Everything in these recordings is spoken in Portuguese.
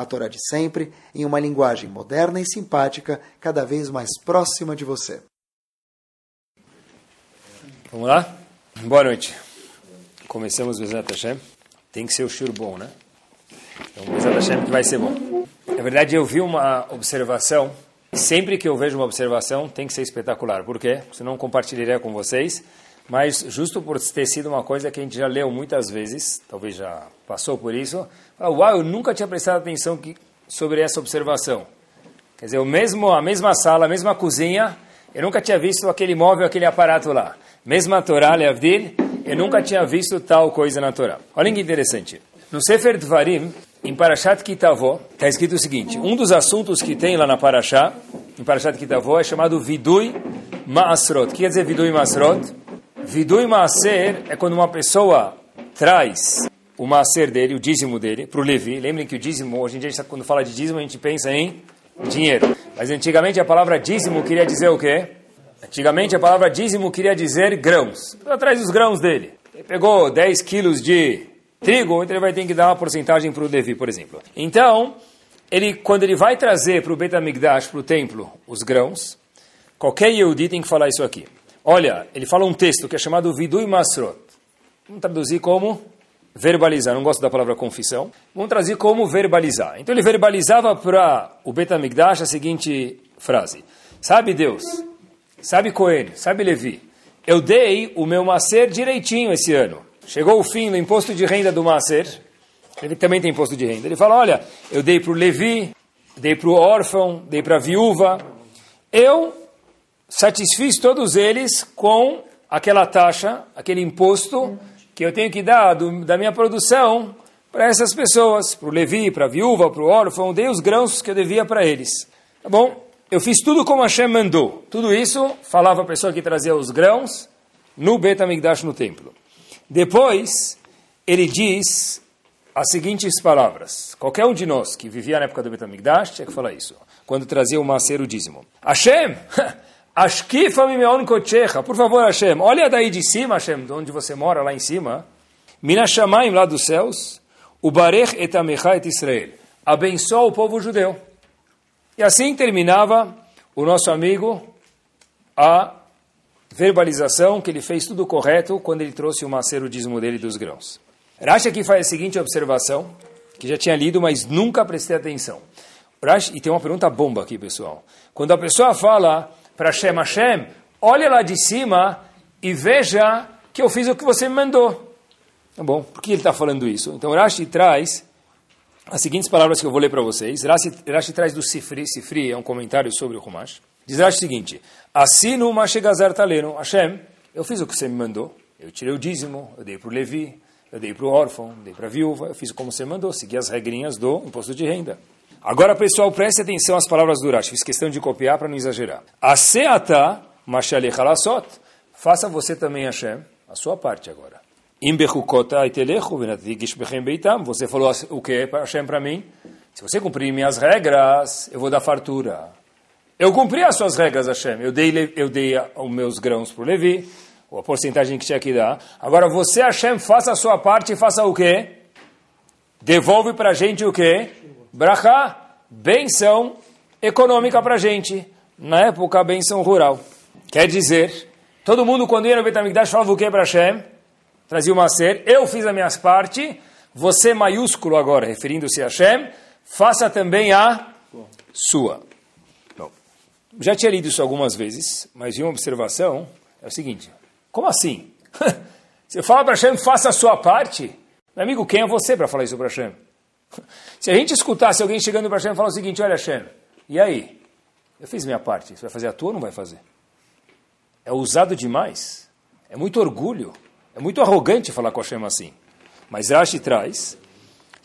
a Torá de sempre, em uma linguagem moderna e simpática, cada vez mais próxima de você. Vamos lá? Boa noite. Começamos o Bezat Hashem. Tem que ser o shur bom, né? Então, o Bezat Hashem que vai ser bom. Na verdade, eu vi uma observação. Sempre que eu vejo uma observação, tem que ser espetacular. Por quê? Senão compartilharia com vocês. Mas justo por ter sido uma coisa que a gente já leu muitas vezes, talvez já passou por isso, fala, uau, eu nunca tinha prestado atenção que, sobre essa observação. Quer dizer, o mesmo, a mesma sala, a mesma cozinha, eu nunca tinha visto aquele móvel, aquele aparato lá. Mesma Torá, Leavdil, eu nunca tinha visto tal coisa na Torá. Olha que interessante. No Sefer Dvarim, em Parashat Kitavó, está escrito o seguinte, um dos assuntos que tem lá na Parashat, em Parashat Kitavó, é chamado Vidui Maasrot. O que quer dizer Vidui Maasrot? Vidui Maaser é quando uma pessoa traz o Maaser dele, o dízimo dele, para o Levi. Lembrem que o dízimo, hoje em dia, quando fala de dízimo, a gente pensa em dinheiro. Mas antigamente a palavra dízimo queria dizer o quê? Antigamente a palavra dízimo queria dizer grãos. Então traz os grãos dele. Ele pegou 10 quilos de trigo, então ele vai ter que dar uma porcentagem para o Levi, por exemplo. Então, ele, quando ele vai trazer para o Betamigdash, para o templo, os grãos, qualquer Yehudi tem que falar isso aqui. Olha, ele fala um texto que é chamado Vidui Masrot. Vamos traduzir como verbalizar. Não gosto da palavra confissão. Vamos traduzir como verbalizar. Então ele verbalizava para o Betamigdash a seguinte frase: Sabe Deus, sabe Cohen, sabe Levi, eu dei o meu macer direitinho esse ano. Chegou o fim do imposto de renda do macer. Ele também tem imposto de renda. Ele fala: Olha, eu dei para o Levi, dei para o órfão, dei para a viúva. Eu satisfiz todos eles com aquela taxa, aquele imposto que eu tenho que dar do, da minha produção para essas pessoas, para o Levi, para a viúva, para o órfão, dei os grãos que eu devia para eles. Tá bom? Eu fiz tudo como Hashem mandou. Tudo isso falava a pessoa que trazia os grãos no Bet HaMikdash no templo. Depois, ele diz as seguintes palavras. Qualquer um de nós que vivia na época do Bet HaMikdash tinha que falar isso. Quando trazia o macer o dízimo. Hashem! Ashkifa mimeon kochecha. Por favor, Hashem, olha daí de cima, Hashem, de onde você mora, lá em cima. Minashamaim, lá dos céus. O Barech et et Israel. Abençoa o povo judeu. E assim terminava o nosso amigo a verbalização que ele fez tudo correto quando ele trouxe o macero dízimo dele dos grãos. Rashi aqui faz a seguinte observação, que já tinha lido, mas nunca prestei atenção. Rashi, e tem uma pergunta bomba aqui, pessoal. Quando a pessoa fala para Hashem, Hashem, olha lá de cima e veja que eu fiz o que você me mandou. Tá bom, por que ele está falando isso? Então Rashi traz as seguintes palavras que eu vou ler para vocês. Rashi, Rashi traz do Sifri, Sifri é um comentário sobre o Humash. Diz Rashi o seguinte, Assino Mashegazar Taleno, Hashem, eu fiz o que você me mandou, eu tirei o dízimo, eu dei para o Levi, eu dei para o órfão, dei para a viúva, eu fiz como você mandou, segui as regrinhas do imposto de renda. Agora, pessoal, preste atenção às palavras do Urash. Fiz questão de copiar para não exagerar. Aseata mashale halasot. Faça você também, Hashem, a sua parte agora. Você falou o que, Hashem, para mim? Se você cumprir minhas regras, eu vou dar fartura. Eu cumpri as suas regras, Hashem. Eu dei, eu dei os meus grãos para o Levi, a porcentagem que tinha que dar. Agora você, Hashem, faça a sua parte e faça o quê? Devolve para a gente o quê? Brachá, benção econômica para a gente. Na época, benção rural. Quer dizer, todo mundo quando ia no Betamigdash falava o que para Hashem? Trazia uma ser, eu fiz a minha parte, você maiúsculo agora, referindo-se a Hashem, faça também a sua. Bom, já tinha lido isso algumas vezes, mas uma observação é o seguinte, como assim? Você fala para Hashem, faça a sua parte? Meu amigo, quem é você para falar isso para Hashem? Se a gente escutasse alguém chegando para Hashem e falar o seguinte, olha Hashem, e aí? Eu fiz minha parte, você vai fazer a tua ou não vai fazer? É usado demais, é muito orgulho, é muito arrogante falar com Hashem assim. Mas Rashi traz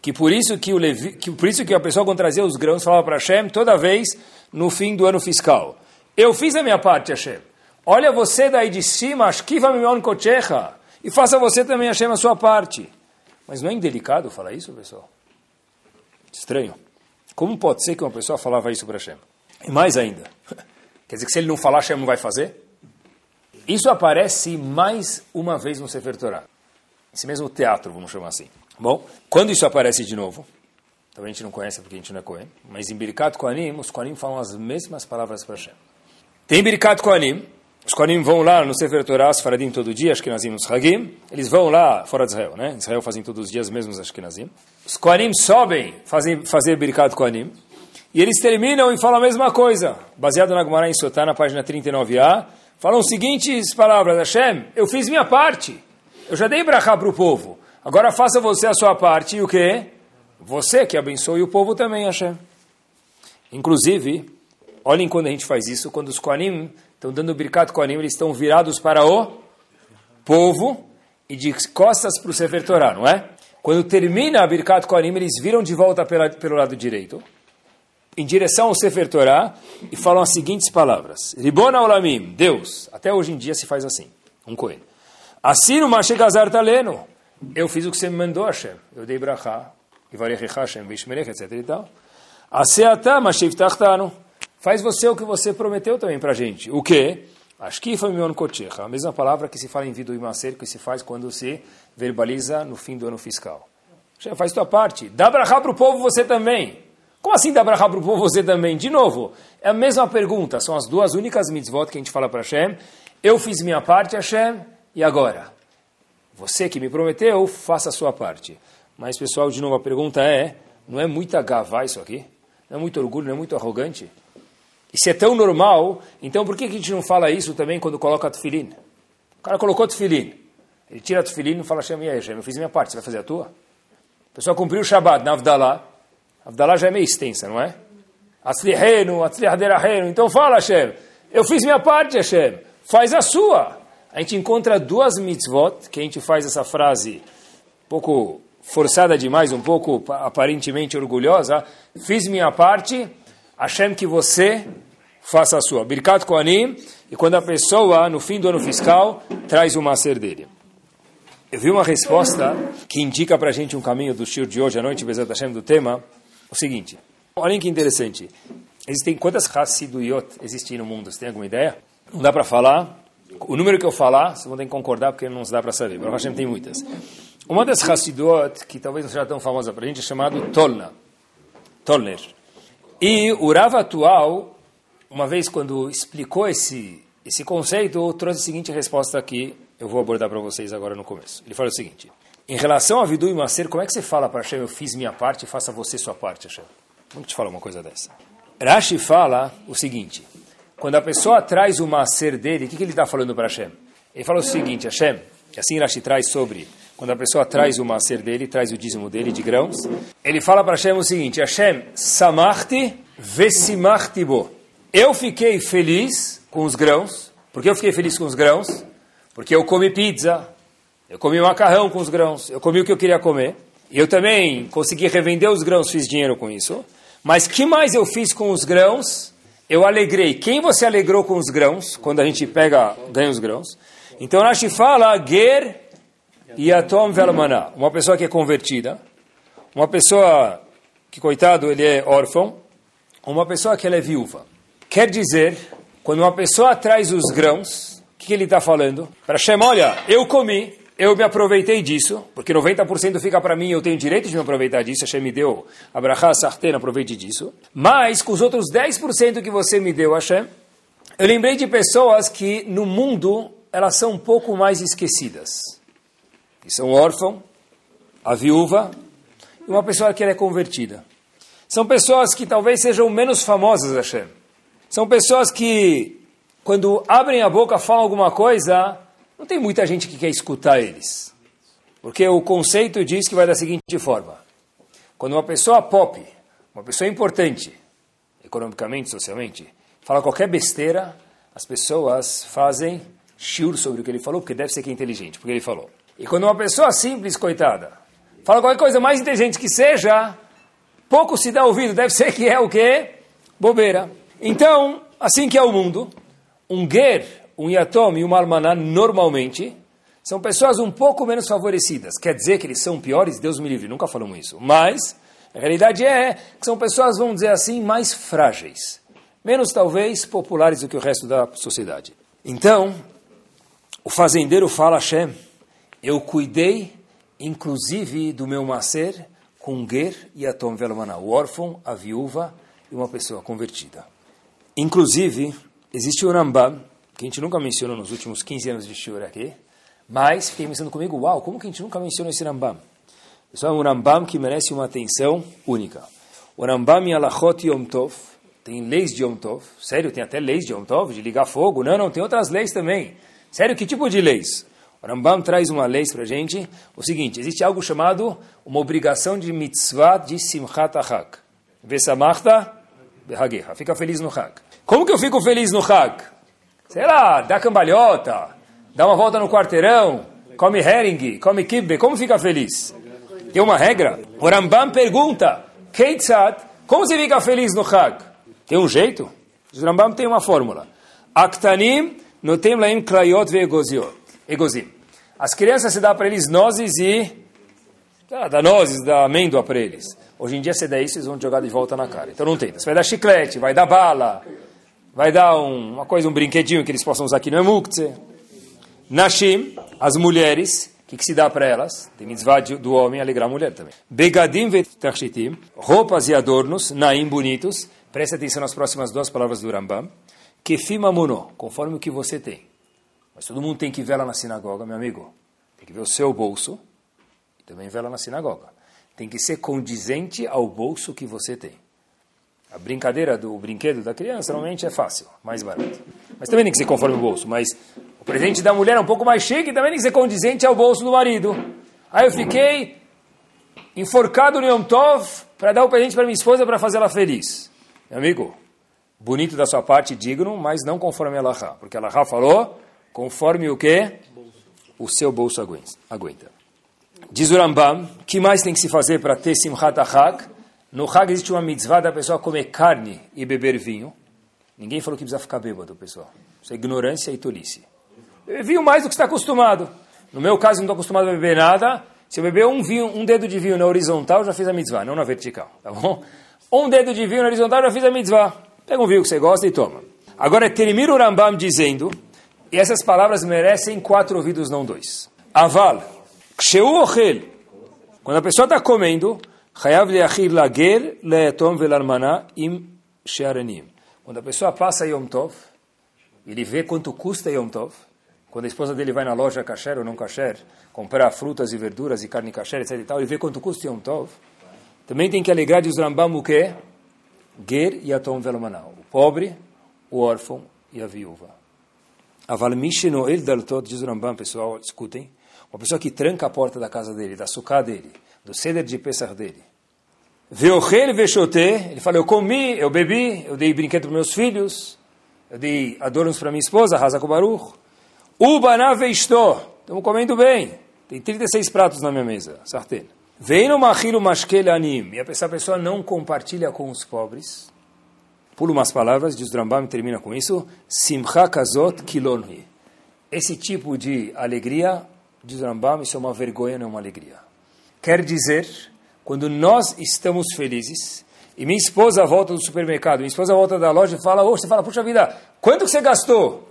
que por isso que, o Levi, que por isso que a pessoa quando trazia os grãos falava para Hashem toda vez no fim do ano fiscal. Eu fiz a minha parte, Hashem. Olha você daí de cima, Ashkiva Mion Kochecha, e faça você também, Hashem, a sua parte. Mas não é indelicado falar isso, pessoal? Estranho. Como pode ser que uma pessoa falava isso para Hashem? E mais ainda, quer dizer que se ele não falar, Hashem não vai fazer? Isso aparece mais uma vez no Sefer Torah. Esse mesmo teatro, vamos chamar assim. Bom, quando isso aparece de novo, também a gente não conhece porque a gente não é Cohen, mas em Birkat Kohanim, os Kohanim falam as mesmas palavras para Hashem. Tem Birkat Kohanim, os Kohanim vão lá no Sefer Torah, os Faradim todo dia, Ashkenazim nos Hagim, eles vão lá fora de Israel, né? Israel fazem todos os dias mesmo os Ashkenazim. Os Kohanim sobem fazem, fazer Birkat Kohanim, e eles terminam e falam a mesma coisa, baseado na Gemara em Sotá, na página 39a, falam as seguintes palavras, Hashem, eu fiz minha parte, eu já dei brachá para o povo, Agora faça você a sua parte e o que? Você que abençoe o povo também, Hashem. Inclusive, olhem quando a gente faz isso, quando os Koanim estão dando Birkat Koanim, eles estão virados para o povo e de costas para o Sefer Torah, não é? Quando termina a Birkat Koanim, eles viram de volta pela, pelo lado direito, em direção ao Sefer Torah, e falam as seguintes palavras. Ribona Olamim, Deus, até hoje em dia se faz assim, um Kohen. Assino Mashegazar Taleno, eu fiz o que você me mandou, Hashem. Eu dei brachá, Ivarechecha Hashem, Vishmerech, etc e tal. Aseata Mashivtachtanu. Faz você o que você prometeu também para a gente. O quê? Ashkifa Mion Kochecha. A mesma palavra que se fala em Vido e Macer, que se faz quando se verbaliza no fim do ano fiscal. Hashem, faz tua parte. Dá brachá para o povo você também. Como assim dá brachá para o povo você também? De novo, é a mesma pergunta. São as duas únicas mitzvot que a gente fala para Hashem. Eu fiz minha parte, Hashem, e agora? Você que me prometeu, faça a sua parte. Mas, pessoal, de novo, a pergunta é: não é muita gavá isso aqui? Não é muito orgulho, não é muito arrogante? Se é tão normal, então por que a gente não fala isso também quando coloca tefilim? O cara colocou tefilim. Ele tira tefilim e fala, Shem, eu fiz minha parte, você vai fazer a tua? O pessoal cumpriu o Shabbat na Avdalá. Avdalá já é meio extensa, não é? Atzlihenu, Atzlihaderahenu. Então fala, Hashem, eu fiz minha parte, Hashem, faz a sua a gente encontra duas mitzvot, que a gente faz essa frase um pouco forçada demais, um pouco aparentemente orgulhosa. Fiz minha parte, Hashem que você faça a sua. Birkat Kohanim, e quando a pessoa, no fim do ano fiscal, traz o macer dele. Eu vi uma resposta que indica para a gente um caminho do shir de hoje à noite, Bezat Hashem, do tema, o seguinte. Olhem que interessante. Existem quantas Hassiduyot existem no mundo? Você tem alguma ideia? Não dá para falar, o número que eu falar, vocês vão ter que concordar porque não dá para saber. Baruch Hashem tem muitas. Uma das Hassidot, que talvez não seja tão famosa para a gente, é chamado Tolna. Tolner. E o Rav atual, uma vez quando explicou esse, esse conceito, trouxe a seguinte resposta que eu vou abordar para vocês agora no começo. Ele fala o seguinte, em relação a Vidu e Macer, como é que você fala para Hashem, eu fiz minha parte, faça você sua parte, Hashem? Que te fala uma coisa dessa? Rashi fala o seguinte, quando a pessoa traz o macer dele, o que, que ele está falando para Hashem? Ele fala o seguinte, Hashem, assim Rashi traz sobre, quando a pessoa traz o macer dele, traz o dízimo dele de grãos, ele fala para Hashem o seguinte, Hashem, samachti vesimachti bo. Eu fiquei feliz com os grãos, porque eu fiquei feliz com os grãos, porque eu comi pizza, eu comi macarrão com os grãos, eu comi o que eu queria comer, e eu também consegui revender os grãos, fiz dinheiro com isso, mas que mais eu fiz com os grãos? eu alegrei. Quem você alegrou com os grãos, quando a gente pega, ganha os grãos? Então Rashi fala, Ger Yatom Velmaná, uma pessoa que é convertida, uma pessoa que, coitado, ele é órfão, uma pessoa que ela é viúva. Quer dizer, quando uma pessoa traz os grãos, o que, que ele está falando? Para Shem, olha, eu comi, eu me aproveitei disso, porque 90% fica para mim, eu tenho direito de me aproveitar disso, Hashem me deu, Abraha Sarten, aproveite disso. Mas, com os outros 10% que você me deu, Hashem, eu lembrei de pessoas que, no mundo, elas são um pouco mais esquecidas. Que são órfão, a viúva, e uma pessoa que é convertida. São pessoas que talvez sejam menos famosas, Hashem. São pessoas que, quando abrem a boca, falam alguma coisa não tem muita gente que quer escutar eles. Porque o conceito diz que vai da seguinte forma: quando uma pessoa pop, uma pessoa importante, economicamente, socialmente, fala qualquer besteira, as pessoas fazem shiur sobre o que ele falou, porque deve ser que é inteligente, porque ele falou. E quando uma pessoa simples, coitada, fala qualquer coisa mais inteligente que seja, pouco se dá ouvido, deve ser que é o quê? Bobeira. Então, assim que é o mundo, um ger, um yatom e uma almaná, normalmente, são pessoas um pouco menos favorecidas. Quer dizer que eles são piores? Deus me livre, nunca falamos isso. Mas, a realidade é que são pessoas, vamos dizer assim, mais frágeis. Menos, talvez, populares do que o resto da sociedade. Então, o fazendeiro fala a Hashem, eu cuidei, inclusive, do meu macer com Ger e Atom Velmaná, o órfão, a viúva e uma pessoa convertida. Inclusive, existe o Rambam, que a gente nunca mencionou nos últimos 15 anos de Shur aqui, mas fiquei pensando comigo, uau, como que a gente nunca mencionou esse Rambam? Pessoal, é um Rambam que merece uma atenção única. O Rambam em Alachot Yom Tov, tem leis de Yom Tov, sério, tem até leis de Yom Tov, de ligar fogo, não, não, tem outras leis também. Sério, que tipo de leis? O Rambam traz uma lei para a gente, o seguinte, existe algo chamado uma obrigação de mitzvah de Simchat Achak. Vesamachta behageha. Fica feliz no Hag. Como que eu fico feliz no Hag? Sei lá, dá cambalhota, dá uma volta no quarteirão, come herring, come kibbe, como fica feliz? Tem uma regra? O Rambam pergunta, Keitzad, como se fica feliz no Hag? Tem um jeito? O Rambam tem uma fórmula. Aktanim notem laim krayot ve'egozim. As crianças se dá para eles nozes e... Ah, dá nozes, dá amêndoa para eles. Hoje em dia, se der isso, eles vão jogar de volta na cara. Então não tem. Você vai dar chiclete, vai dar bala, vai dar um, uma coisa, um brinquedinho que eles possam usar aqui no Emukze. Nashim, as mulheres, o que, que, se dá para elas? Tem mitzvah do homem alegrar a mulher também. Begadim vetachitim, roupas e adornos, naim bonitos. Preste atenção nas próximas duas palavras do Rambam. Kefim amuno, conforme o que você tem. Mas todo mundo tem que ver lá na sinagoga, meu amigo. Tem que ver o seu bolso e também ver lá na sinagoga tem que ser condizente ao bolso que você tem. A brincadeira do brinquedo da criança normalmente é fácil, mais barato. Mas também tem que ser conforme o bolso. Mas o presente da mulher é um pouco mais chique e também tem que ser condizente ao bolso do marido. Aí eu fiquei enforcado no Yom Tov para dar o presente para minha esposa para fazer ela feliz. Meu amigo, bonito da sua parte, digno, mas não conforme a Allahá. Porque a Allahá falou, conforme o que? O seu bolso aguenta. Diz o Rambam, que mais tem que se fazer para ter Simchat Hag? No Hag existe uma mitzvah da pessoa comer carne e beber vinho. Ninguém falou que precisa ficar bêbado, pessoal. Isso é ignorância e tolice. Beber vinho mais do que está acostumado. No meu caso, não estou acostumado a beber nada. Se eu beber um, vinho, um dedo de vinho na horizontal, já fiz a mitzvah, não na vertical, tá bom? Um dedo de vinho na horizontal, já fiz a mitzvah. Pega um vinho que você gosta e toma. Agora, termina o Rambam dizendo, e essas palavras merecem quatro ouvidos, não dois. Aval, quando a pessoa está comendo, lager im Quando a pessoa passa Yom Tov, ele vê quanto custa Yom Tov. Quando a esposa dele vai na loja kasher ou não kasher, comprar frutas e verduras e carne kasher, etc e tal, ele vê quanto custa Yom Tov. Também tem que alegrar de Rambam o quê? Ger e Atom. O pobre, o órfão e a viúva. Aval Mishenoel Daltot, diz o Rambam, pessoal, escutem. Uma pessoa que tranca a porta da casa dele, da sucá dele, do ceder de Pesach dele. Veochel vechoté, ele fala, eu comi, eu bebi, eu dei brinquedo para meus filhos, eu dei adornos para minha esposa, Hazako Baruch. Ubaná veistó, estamos comendo bem. Tem 36 pratos na minha mesa, sartén. Vem no machilo mashkel anim, e essa pessoa não compartilha com os pobres. Pulo umas palavras, diz Rambam e termina com isso. Simcha kazot kilonhi. Esse tipo de alegria diz Rambam, isso é uma vergonha, não é uma alegria. Quer dizer, quando nós estamos felizes, e minha esposa volta do supermercado, minha esposa volta da loja e fala, oh, você fala, puxa vida, quanto que você gastou?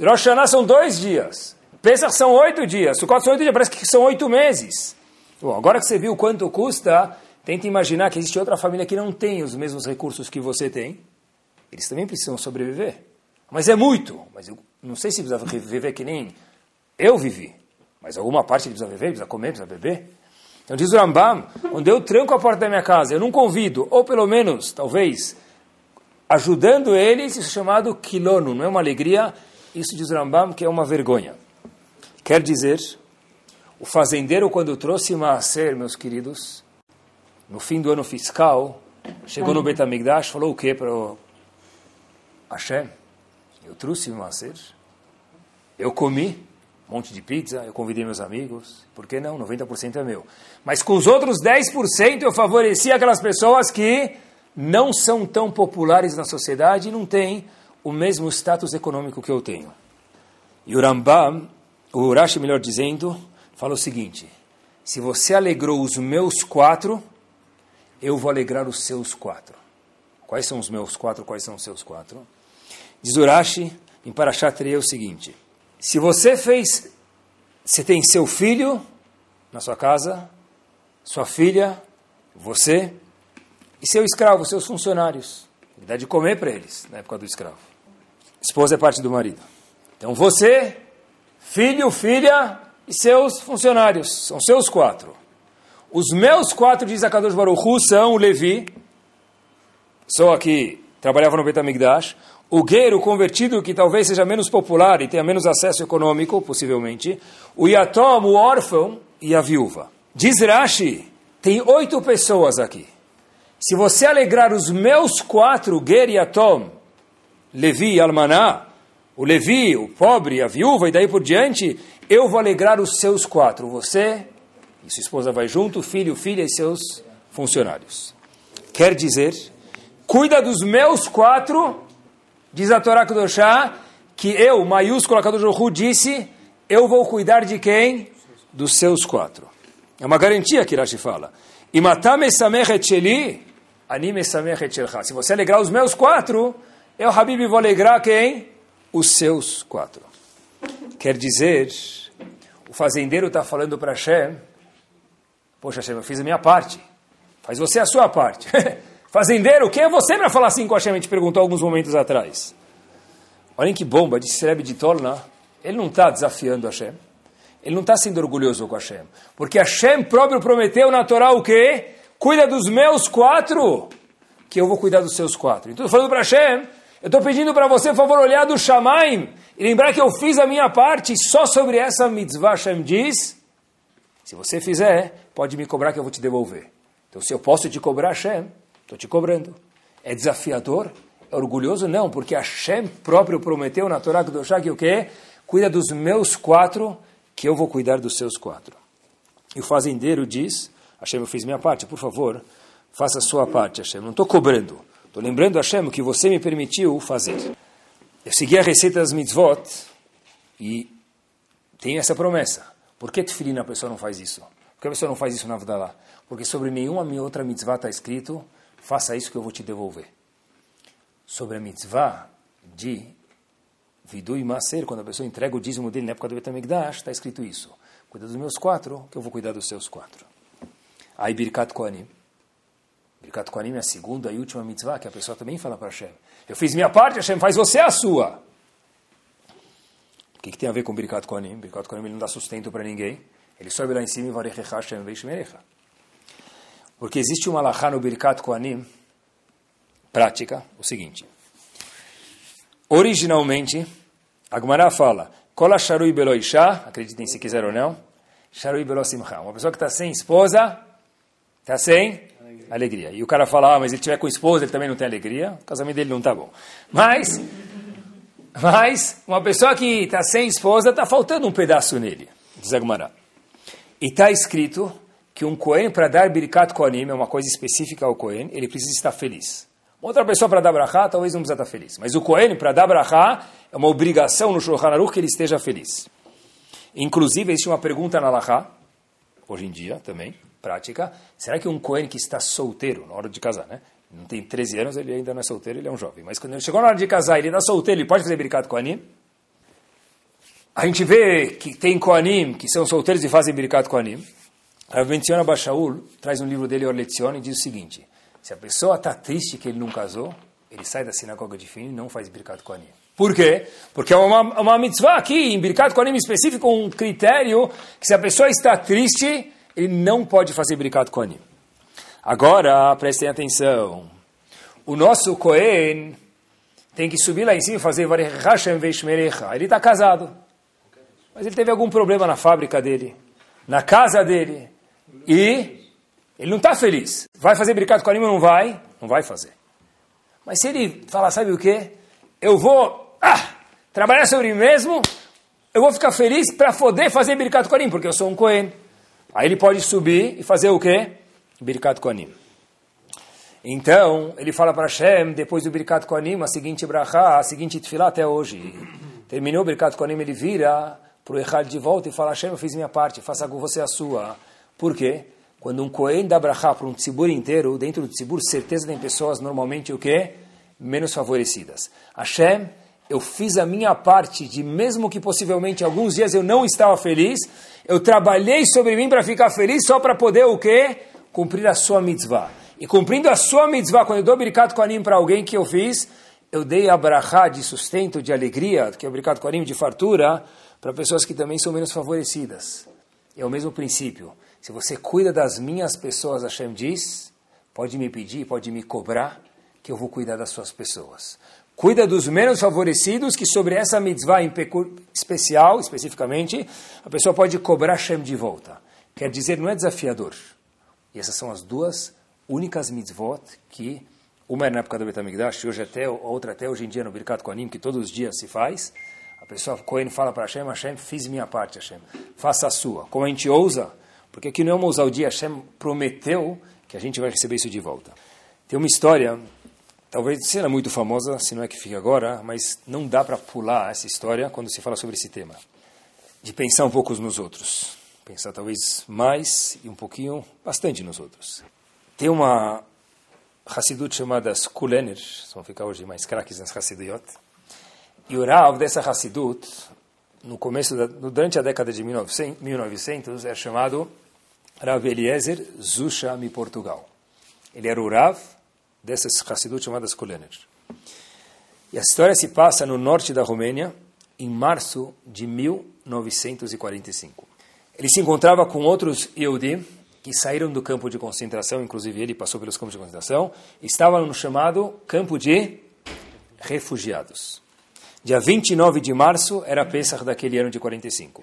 Rosh Hashanah são dois dias, Pesach são oito dias, Sukkot são oito dias, parece que são oito meses. Bom, agora que você viu quanto custa, tenta imaginar que existe outra família que não tem os mesmos recursos que você tem. Eles também precisam sobreviver. Mas é muito. Mas eu não sei se precisa viver que nem eu vivi. Mas alguma parte precisa viver, precisa comer, precisa beber. Então diz o Rambam, quando eu tranco a porta da minha casa, eu não convido, ou pelo menos, talvez, ajudando ele, isso é chamado quilono, não é uma alegria, isso diz o Rambam que é uma vergonha. Quer dizer, o fazendeiro quando trouxe Maaser, meus queridos, no fim do ano fiscal, chegou no Betamigdash, falou o que para o Hashem? Eu trouxe Maaser, eu comi, um monte de pizza, eu convidei meus amigos, por que não? 90% é meu. Mas com os outros 10% eu favoreci aquelas pessoas que não são tão populares na sociedade e não têm o mesmo status econômico que eu tenho. E o Rambam, o Urashi, melhor dizendo, fala o seguinte, se você alegrou os meus quatro, eu vou alegrar os seus quatro. Quais são os meus quatro, quais são os seus quatro? Diz Urashi, em Parashat é o seguinte, se você fez, você tem seu filho na sua casa, sua filha, você e seu escravo, seus funcionários. Dá de comer para eles na época do escravo. Esposa é parte do marido. Então você, filho, filha e seus funcionários, são seus quatro. Os meus quatro, diz a Kadosh Baruch são o Levi, só que trabalhava no Betamigdash, o gueiro convertido, que talvez seja menos popular e tenha menos acesso econômico, possivelmente, o Yatom, o órfão, e a viúva. Diz Rashi, tem oito pessoas aqui. Se você alegrar os meus quatro, Ger e Yatom, Levi e Almaná, o Levi, o pobre, a viúva e daí por diante, eu vou alegrar os seus quatro. Você e sua esposa vai junto, filho, filha e seus funcionários. Quer dizer, cuida dos meus quatro Diz a Torá Kudoshá que eu, maiúsculo Kadosh disse, eu vou cuidar de quem? Dos seus quatro. É uma garantia que Rashi fala. Se você alegrar os meus quatro, eu, Habib, vou alegrar quem? Os seus quatro. Quer dizer, o fazendeiro está falando para Hashem, poxa Hashem, eu fiz a minha parte, faz você a sua parte. Fazendeiro, quem é você para falar assim com Hashem? A gente perguntou alguns momentos atrás. Olhem que bomba, disse Rebbe de Tolna. Ele não está desafiando Hashem. Ele não está sendo orgulhoso com Hashem. Porque Hashem próprio prometeu na Torá o quê? Cuida dos meus quatro, que eu vou cuidar dos seus quatro. Então, falando para Hashem, eu estou pedindo para você, por favor, olhar do Shamaim e lembrar que eu fiz a minha parte. Só sobre essa mitzvah Hashem diz, se você fizer, pode me cobrar que eu vou te devolver. Então, se eu posso te cobrar, Hashem, Estou te cobrando. É desafiador? É orgulhoso? Não, porque Hashem próprio prometeu na Torá do que o quê? Cuida dos meus quatro, que eu vou cuidar dos seus quatro. E o fazendeiro diz, Hashem, eu fiz minha parte, por favor, faça a sua parte, Hashem. Não estou cobrando. Estou lembrando, Hashem, o que você me permitiu fazer. Eu segui a receita das mitzvot e tenho essa promessa. Por que tefilin a pessoa não faz isso? Por que a pessoa não faz isso na lá? Porque sobre nenhuma outra mitzvah está escrito faça isso que eu vou te devolver. Sobre a mitzvah de vidu e maser, quando a pessoa entrega o dízimo dele na época do Betamigdash, está escrito isso. Cuida dos meus quatro, que eu vou cuidar dos seus quatro. Aí Birkat Kohanim. Birkat Kohanim é a segunda e última mitzvah que a pessoa também fala para Hashem. Eu fiz minha parte, Hashem, faz você a sua. O que, que tem a ver com Birkat Kohanim? Birkat Kohanim ele não dá sustento para ninguém. Ele sobe lá em cima e vai Hashem Veishmerecha. Porque existe uma alahá no Birkat Kohanim, prática, o seguinte. Originalmente, a Gemara fala, Kola Sharui Belo Isha, acreditem se quiser ou não, Sharui Belo Simcha. Uma pessoa que está sem esposa, está sem alegria. alegria. E o cara fala, ah, mas ele tiver com esposa, ele também não tem alegria, o casamento dele não está bom. Mas, mas, uma pessoa que está sem esposa, está faltando um pedaço nele, diz a Gemara. E está escrito que um Cohen, para dar Birkat Kohanim, é uma coisa específica ao Cohen, ele precisa estar feliz. Outra pessoa para dar Brachá, talvez não precisa estar feliz. Mas o Cohen, para dar Brachá, é uma obrigação no Shulchan Aruch que ele esteja feliz. Inclusive, existe uma pergunta na Lachá, hoje em dia também, prática. Será que um Cohen que está solteiro, na hora de casar, né? Não tem 13 anos, ele ainda não é solteiro, ele é um jovem. Mas quando ele chegou na hora de casar, ele está solteiro, ele pode fazer Birkat Kohanim? A gente vê que tem Kohanim que são solteiros e fazem Birkat Kohanim. Rav Benzion Bashaul traz um livro dele, Orlezione, e diz o seguinte, se a pessoa está triste que ele não casou, ele sai da sinagoga de fim e não faz Birkat Kohanim. Por quê? Porque é uma, uma mitzvah aqui, em Birkat Kohanim específico, um critério que se a pessoa está triste, ele não pode fazer Birkat Kohanim. Agora, prestem atenção. O nosso Kohen tem que subir lá em cima e fazer Ele está casado. Mas ele teve algum problema na fábrica dele, na casa dele e ele não está feliz. Vai fazer brincado com a ou não vai? Não vai fazer. Mas se ele falar, sabe o que? Eu vou ah, trabalhar sobre mim mesmo, eu vou ficar feliz para poder fazer Birkat Kohanim, porque eu sou um Kohen. Aí ele pode subir e fazer o quê? Birkat Kohanim. Então, ele fala para Hashem, depois do Birkat Kohanim, a seguinte brachá, a seguinte tefilá até hoje. Terminou o Birkat Kohanim, ele vira para o Echad de volta e fala, Hashem, eu fiz minha parte, faça com você a sua. Por quê? Quando um Kohen dá brachá para um tzibur inteiro, dentro do tzibur, certeza tem pessoas normalmente o quê? Menos favorecidas. Hashem, eu fiz a minha parte de mesmo que possivelmente alguns dias eu não estava feliz, eu trabalhei sobre mim para ficar feliz só para poder o quê? Cumprir a sua mitzvah. E cumprindo a sua mitzvah, quando eu dou birikat koanim para alguém que eu fiz, eu dei a brachá de sustento, de alegria, que é o birikat koanim de fartura, para pessoas que também são menos favorecidas. É o mesmo princípio. Se você cuida das minhas pessoas, Hashem diz, pode me pedir, pode me cobrar, que eu vou cuidar das suas pessoas cuida dos menos favorecidos, que sobre essa mitzvah especial, especificamente, a pessoa pode cobrar Shem de volta. Quer dizer, não é desafiador. E essas são as duas únicas mitzvot que, uma é na época do Betamigdash, hoje até, outra até hoje em dia no Birkat Kohanim, que todos os dias se faz. Pessoa, Kohen, fala para Hashem, Hashem, fiz minha parte, Hashem, faça a sua. Como a gente ousa, porque aqui não é uma ousadia, Hashem prometeu que a gente vai receber isso de volta. Tem uma história Talvez seja muito famosa, se não é que fica agora, mas não dá para pular essa história quando se fala sobre esse tema. De pensar um pouco nos outros. Pensar talvez mais e um pouquinho, bastante nos outros. Tem uma Hassidut chamada Skulener, vão ficar hoje mais craques nas Hassiduyot. E o Rav dessa Hassidut, no começo, da, durante a década de 1900, 1900 é chamado Rav Eliezer Zusham Portugal. Ele era o Rav dessas Hassidut chamadas Kolener. E a história se passa no norte da Romênia, em março de 1945. Ele se encontrava com outros Yehudim que saíram do campo de concentração, inclusive ele passou pelos campos de concentração, estavam no chamado campo de refugiados. Dia 29 de março era Pesach daquele ano de 45.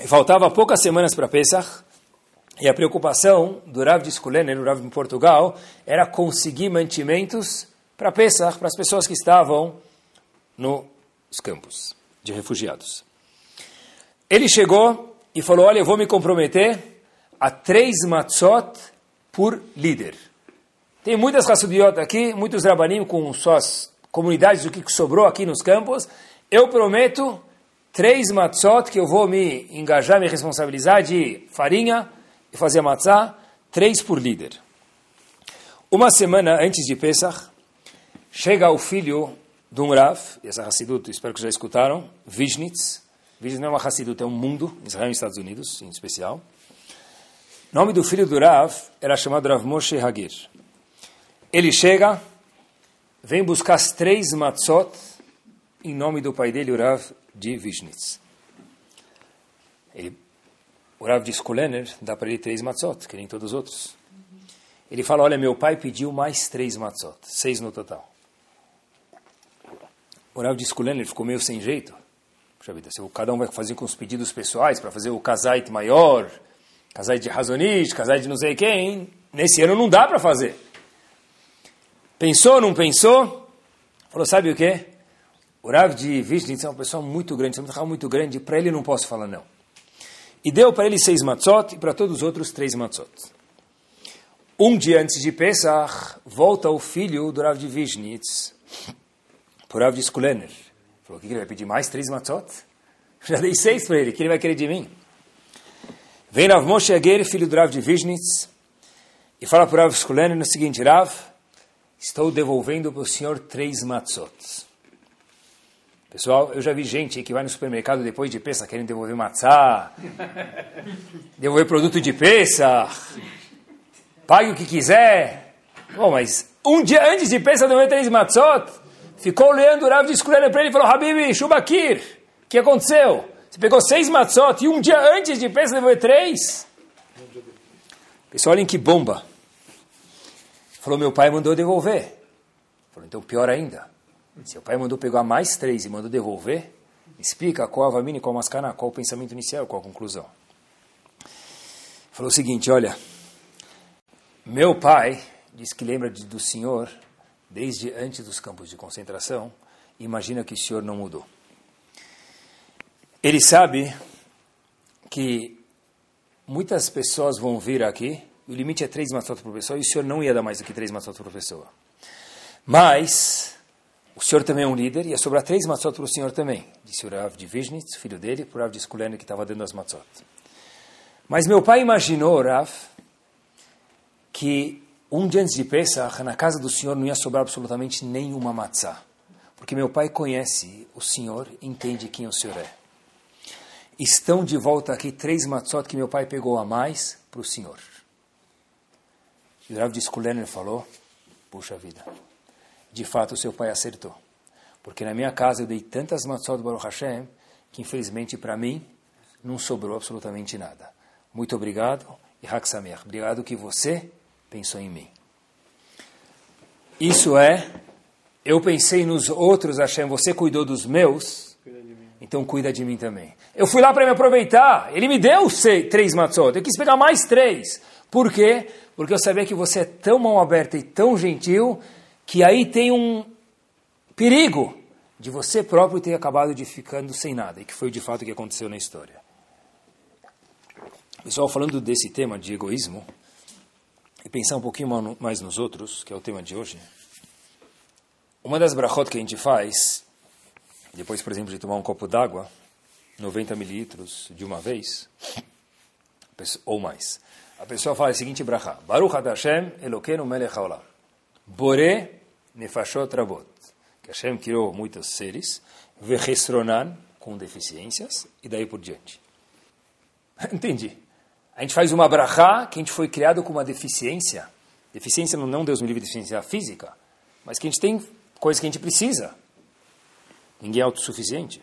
E faltava poucas semanas para Pesach, e a preocupação do Rav de Skulener, no Rav em Portugal, era conseguir mantimentos para Pesach, para as pessoas que estavam nos campos de refugiados. Ele chegou e falou, olha, eu vou me comprometer a três matzot por líder. Tem muitas raçudiot aqui, muitos rabanim com suas comunidades do que sobrou aqui nos campos. Eu prometo três matzot que eu vou me engajar, me responsabilizar de farinha, e fazia matzá, três por líder. Uma semana antes de Pesach, chega o filho de um Rav, essa Hassidut, espero que já escutaram, Vishnitz. Vishnitz não é uma Hassidut, é um mundo, Israel e Estados Unidos, em especial. O nome do filho do Rav era chamado Rav Moshe Hagir. Ele chega, vem buscar as três matzot em nome do pai dele, o Rav de Vishnitz. Ele o Rav de Skulener dá para ele três matzot, que nem todos os outros. Ele fala, olha, meu pai pediu mais três matzot, seis no total. O Rav de Skulener ficou meio sem jeito. Puxa vida, se cada um vai fazer com os pedidos pessoais para fazer o casait maior, casait de razonite, casait de não sei quem, nesse ano não dá para fazer. Pensou, não pensou? Falou, sabe o que? O Rav de Vishnitz é uma pessoa muito grande, é uma muito grande, para ele não posso falar não. E deu para ele seis matzot e para todos os outros três matzot. Um dia antes de Pesach, volta o filho do Rav de Vishnitz, por Rav de Skulener. Falou, o que ele vai pedir mais? Três matzot? Já dei seis para ele, o que ele vai querer de mim? Vem Rav Moshe Aguer, filho do Rav de Vishnitz, e fala para o Rav Skulener o seguinte, Rav, estou devolvendo para o senhor três matzot. Pessoal, eu já vi gente que vai no supermercado depois de peça querendo devolver matzá, devolver produto de peça, pague o que quiser. Bom, mas um dia antes de peça devolver três matzot, ficou olhando o Rav de escolher para ele e falou, Habib, Shubakir, o que aconteceu? Você pegou seis matzot e um dia antes de peça devolver três? Pessoal, olhem que bomba. Falou, meu pai mandou devolver. Falou, então pior ainda. Se o pai mandou pegar mais três e mandou devolver, explica qual a vamina, qual a mascana, qual o pensamento inicial, qual a conclusão. Falou o seguinte, olha, meu pai diz que lembra de, do senhor desde antes dos campos de concentração, imagina que o senhor não mudou. ele sabe que muitas pessoas vão vir aqui, o limite é três matzot por pessoa, e o senhor não ia dar mais do que três matzot por pessoa. Mas, o senhor também é um líder, e ia sobrar três matzot para o senhor também, disse o Rav de Vishnitz, filho dele, para o Rav de Skulene, que estava dando as matzot. Mas meu pai imaginou, Rav, que um dia antes de Pesach, na casa do senhor não ia sobrar absolutamente nenhuma matzah. Porque meu pai conhece o senhor, entende quem o senhor é. Estão de volta aqui três matzot que meu pai pegou a mais para o senhor. E o Rav de falou, puxa vida, de fato o seu pai acertou. Porque na minha casa eu dei tantas matzot Baruch Hashem, que infelizmente para mim não sobrou absolutamente nada. Muito obrigado e Hak Sameach. Obrigado que você pensou em mim. Isso é, eu pensei nos outros, Hashem, você cuidou dos meus, então cuida de mim também. Eu fui lá para me aproveitar, ele me deu seis, três matzot, eu quis pegar mais três. Por quê? Porque eu sabia que você é tão mão aberta e tão gentil, que aí tem um perigo de você próprio ter acabado de ficando sem nada, e que foi de fato o que aconteceu na história. Pessoal, falando desse tema de egoísmo, e pensar um pouquinho mais nos outros, que é o tema de hoje, uma das brachot que a gente faz, depois, por exemplo, de tomar um copo d'água, 90 mililitros de uma vez, ou mais, a pessoa fala a seguinte brachá, Baruch Hashem Elokeinu melech haolam, Bore nefashot rabot, que Hashem criou muitos seres, vechesronan, com deficiências, e daí por diante. Entendi. A gente faz uma brachá que a gente foi criado com uma deficiência. Deficiência não Deus me livre de deficiência física, mas que a gente tem coisas que a gente precisa. Ninguém é autossuficiente.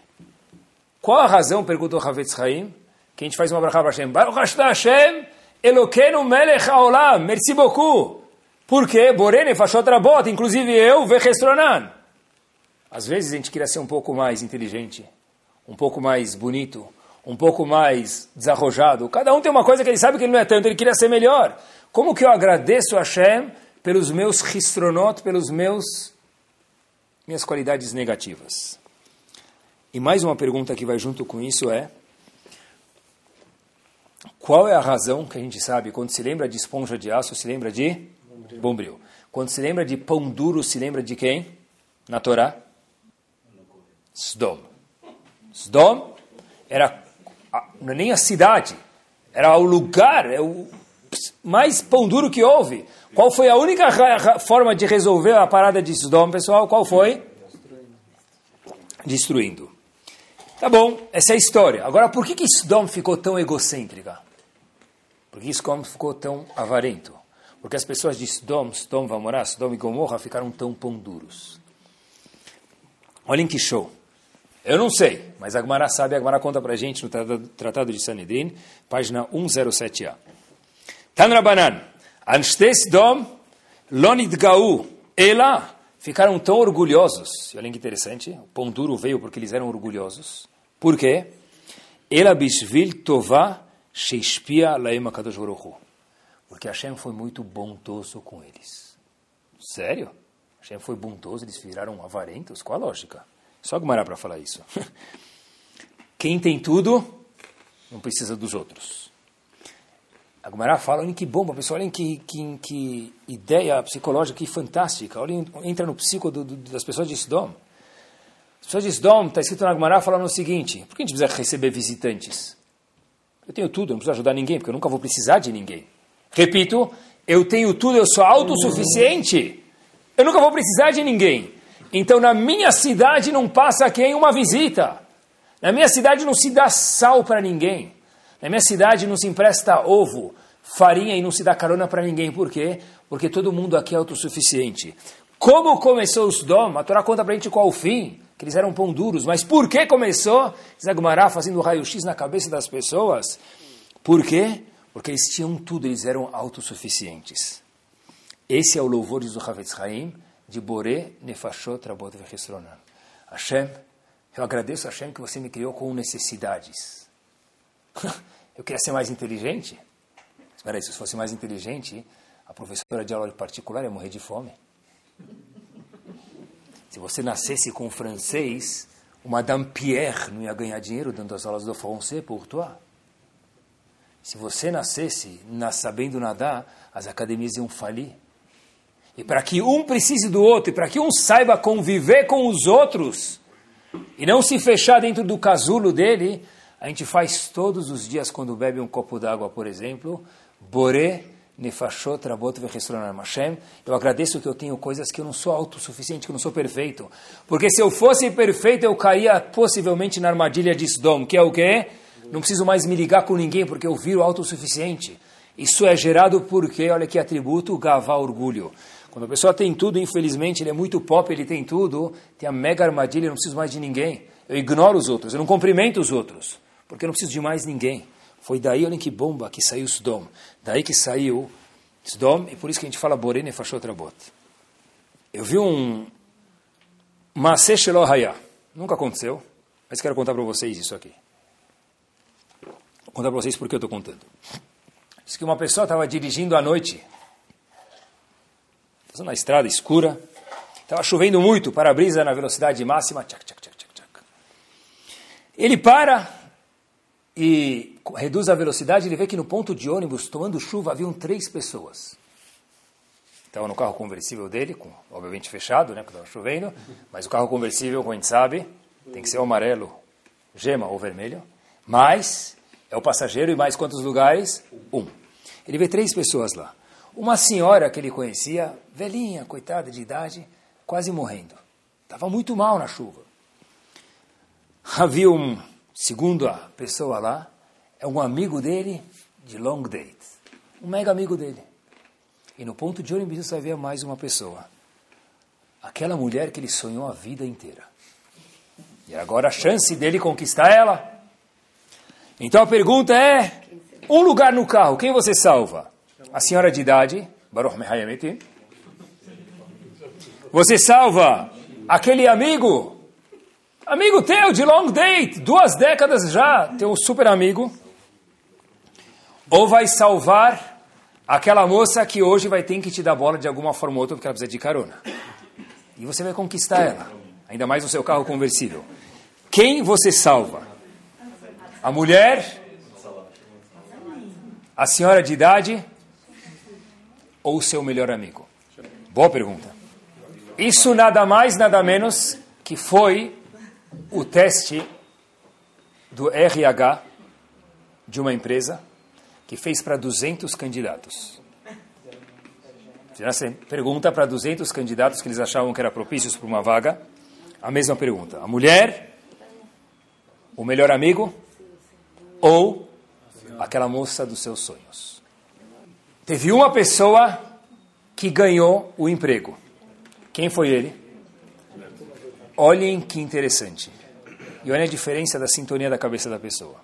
Qual a razão, perguntou Havetz Haim, que a gente faz uma brachá para Hashem? Baruch Hashem, Eloquenu melech haolam, merci beaucoup. Por quê? Borene fashot rabot, inclusive eu, vechestronan. Às vezes a gente queria ser um pouco mais inteligente, um pouco mais bonito, um pouco mais desarrojado. Cada um tem uma coisa que ele sabe que ele não é tanto, ele queria ser melhor. Como que eu agradeço a Hashem pelos meus ristronot, pelos meus minhas qualidades negativas? E mais uma pergunta que vai junto com isso é: qual é a razão que a gente sabe quando se lembra de esponja de aço, se lembra de bombril? bombril. Quando se lembra de pão duro, se lembra de quem? Na Torá? Sdom. Sdom era não é nem a cidade, era o lugar, é o mais pão duro que houve. Qual foi a única forma de resolver a parada de Sodom, pessoal? Qual foi? Destruindo. Tá bom, essa é a história. Agora, por que, que Sodom ficou tão egocêntrica? Por que Sodom ficou tão avarento? Porque as pessoas de Sodom, Sodom, Vamorá, Sodom e Gomorra ficaram tão pão duros. Olhem que show. Eu não sei, mas a Gemara sabe, a Gemara conta para a gente no Tratado de Sanedrin, página 107a. Tanrabanan, Anstes Dom, Lonid Gau, Ela, ficaram tão orgulhosos. E olha que interessante, o pão duro veio porque eles eram orgulhosos. Por quê? Ela Porque Hashem foi muito bondoso com eles. Sério? Hashem foi bondoso, eles viraram avarentos? Qual a lógica? Só Gumará para falar isso. Quem tem tudo, não precisa dos outros. A Gumará fala, olhem que bomba, pessoal, olhem que, que, que ideia psicológica, que fantástica. Olhem, entra no psico do, do, das pessoas de Sdom. As pessoas de Sdom, está escrito na Gumará, falando o seguinte, por que a gente precisa receber visitantes? Eu tenho tudo, eu não preciso ajudar ninguém, porque eu nunca vou precisar de ninguém. Repito, eu tenho tudo, eu sou autossuficiente. Eu nunca vou precisar de ninguém. Então, na minha cidade não passa quem uma visita. Na minha cidade não se dá sal para ninguém. Na minha cidade não se empresta ovo, farinha e não se dá carona para ninguém. Por quê? Porque todo mundo aqui é autossuficiente. Como começou os dom? A Torá conta para a gente qual o fim. Que eles eram pão duros. Mas por que começou? Zé fazendo raio-x na cabeça das pessoas. Por quê? Porque eles tinham tudo, eles eram autossuficientes. Esse é o louvor de Havetz Haim, de Boré Nefashot Rabot Vechesronan. Hashem, eu agradeço a Hashem que você me criou com necessidades. eu queria ser mais inteligente. Espera aí, se eu fosse mais inteligente, a professora de aula particular ia morrer de fome. Se você nascesse com francês, o Madame Pierre não ia ganhar dinheiro dando as aulas do Français pour toi. Se você nascesse sabendo nadar, as academias iam falir. E para que um precise do outro, e para que um saiba conviver com os outros, e não se fechar dentro do casulo dele, a gente faz todos os dias quando bebe um copo d'água, por exemplo, Boré Nefashot Rabot Hashem. Eu agradeço que eu tenho coisas que eu não sou autossuficiente, que eu não sou perfeito. Porque se eu fosse perfeito, eu caía possivelmente na armadilha de Sdom, que é o quê? Não preciso mais me ligar com ninguém, porque eu viro autossuficiente. Isso é gerado porque, olha que atributo, gavá, orgulho. Quando a pessoa tem tudo, infelizmente, ele é muito pop, ele tem tudo, tem a mega armadilha, eu não preciso mais de ninguém. Eu ignoro os outros, eu não cumprimento os outros, porque eu não preciso de mais ninguém. Foi daí, olhem que bomba, que saiu Sdom. Daí que saiu Sdom, e por isso que a gente fala Borene Fashot Rabot. Eu vi um Maseh Shelohaya. Nunca aconteceu, mas quero contar para vocês isso aqui. Vou contar para vocês porque eu estou contando. Diz que uma pessoa estava dirigindo à noite, na estrada escura, estava chovendo muito, para-brisa na velocidade máxima, tchac, tchac, tchac, tchac. Ele para, e reduz a velocidade, ele vê que no ponto de ônibus, tomando chuva, haviam três pessoas. Estava no carro conversível dele, com, obviamente fechado, né, porque estava chovendo, mas o carro conversível, como a gente sabe, tem que ser o amarelo, gema ou vermelho, mas é o passageiro e mais quantos lugares? Um. Ele vê três pessoas lá. Uma senhora que ele conhecia, velhinha, coitada de idade, quase morrendo. Estava muito mal na chuva. Havia um segundo a pessoa lá, é um amigo dele de long date. Um mega amigo dele. E no ponto de ônibus vai ver mais uma pessoa. Aquela mulher que ele sonhou a vida inteira. E agora a chance dele conquistar ela. Então a pergunta é: um lugar no carro, quem você salva? A senhora de idade, Baruch Mehayameti. Você salva aquele amigo Amigo teu de long date, duas décadas já, teu super amigo. Ou vai salvar aquela moça que hoje vai ter que te dar bola de alguma forma ou outra porque ela precisa de carona. E você vai conquistar ela, ainda mais no seu carro conversível. Quem você salva? A mulher? A senhora de idade? Ou o seu melhor amigo? Boa pergunta. Isso nada mais, nada menos que foi o teste do RH de uma empresa que fez para 200 candidatos. Fizesse pergunta para 200 candidatos que eles achavam que eram propícios para uma vaga. A mesma pergunta. A mulher, o melhor amigo ou aquela moça dos seus sonhos? Teve uma pessoa que ganhou o emprego. Quem foi ele? Olhem que interessante. E olhem a diferença da sintonia da cabeça da pessoa.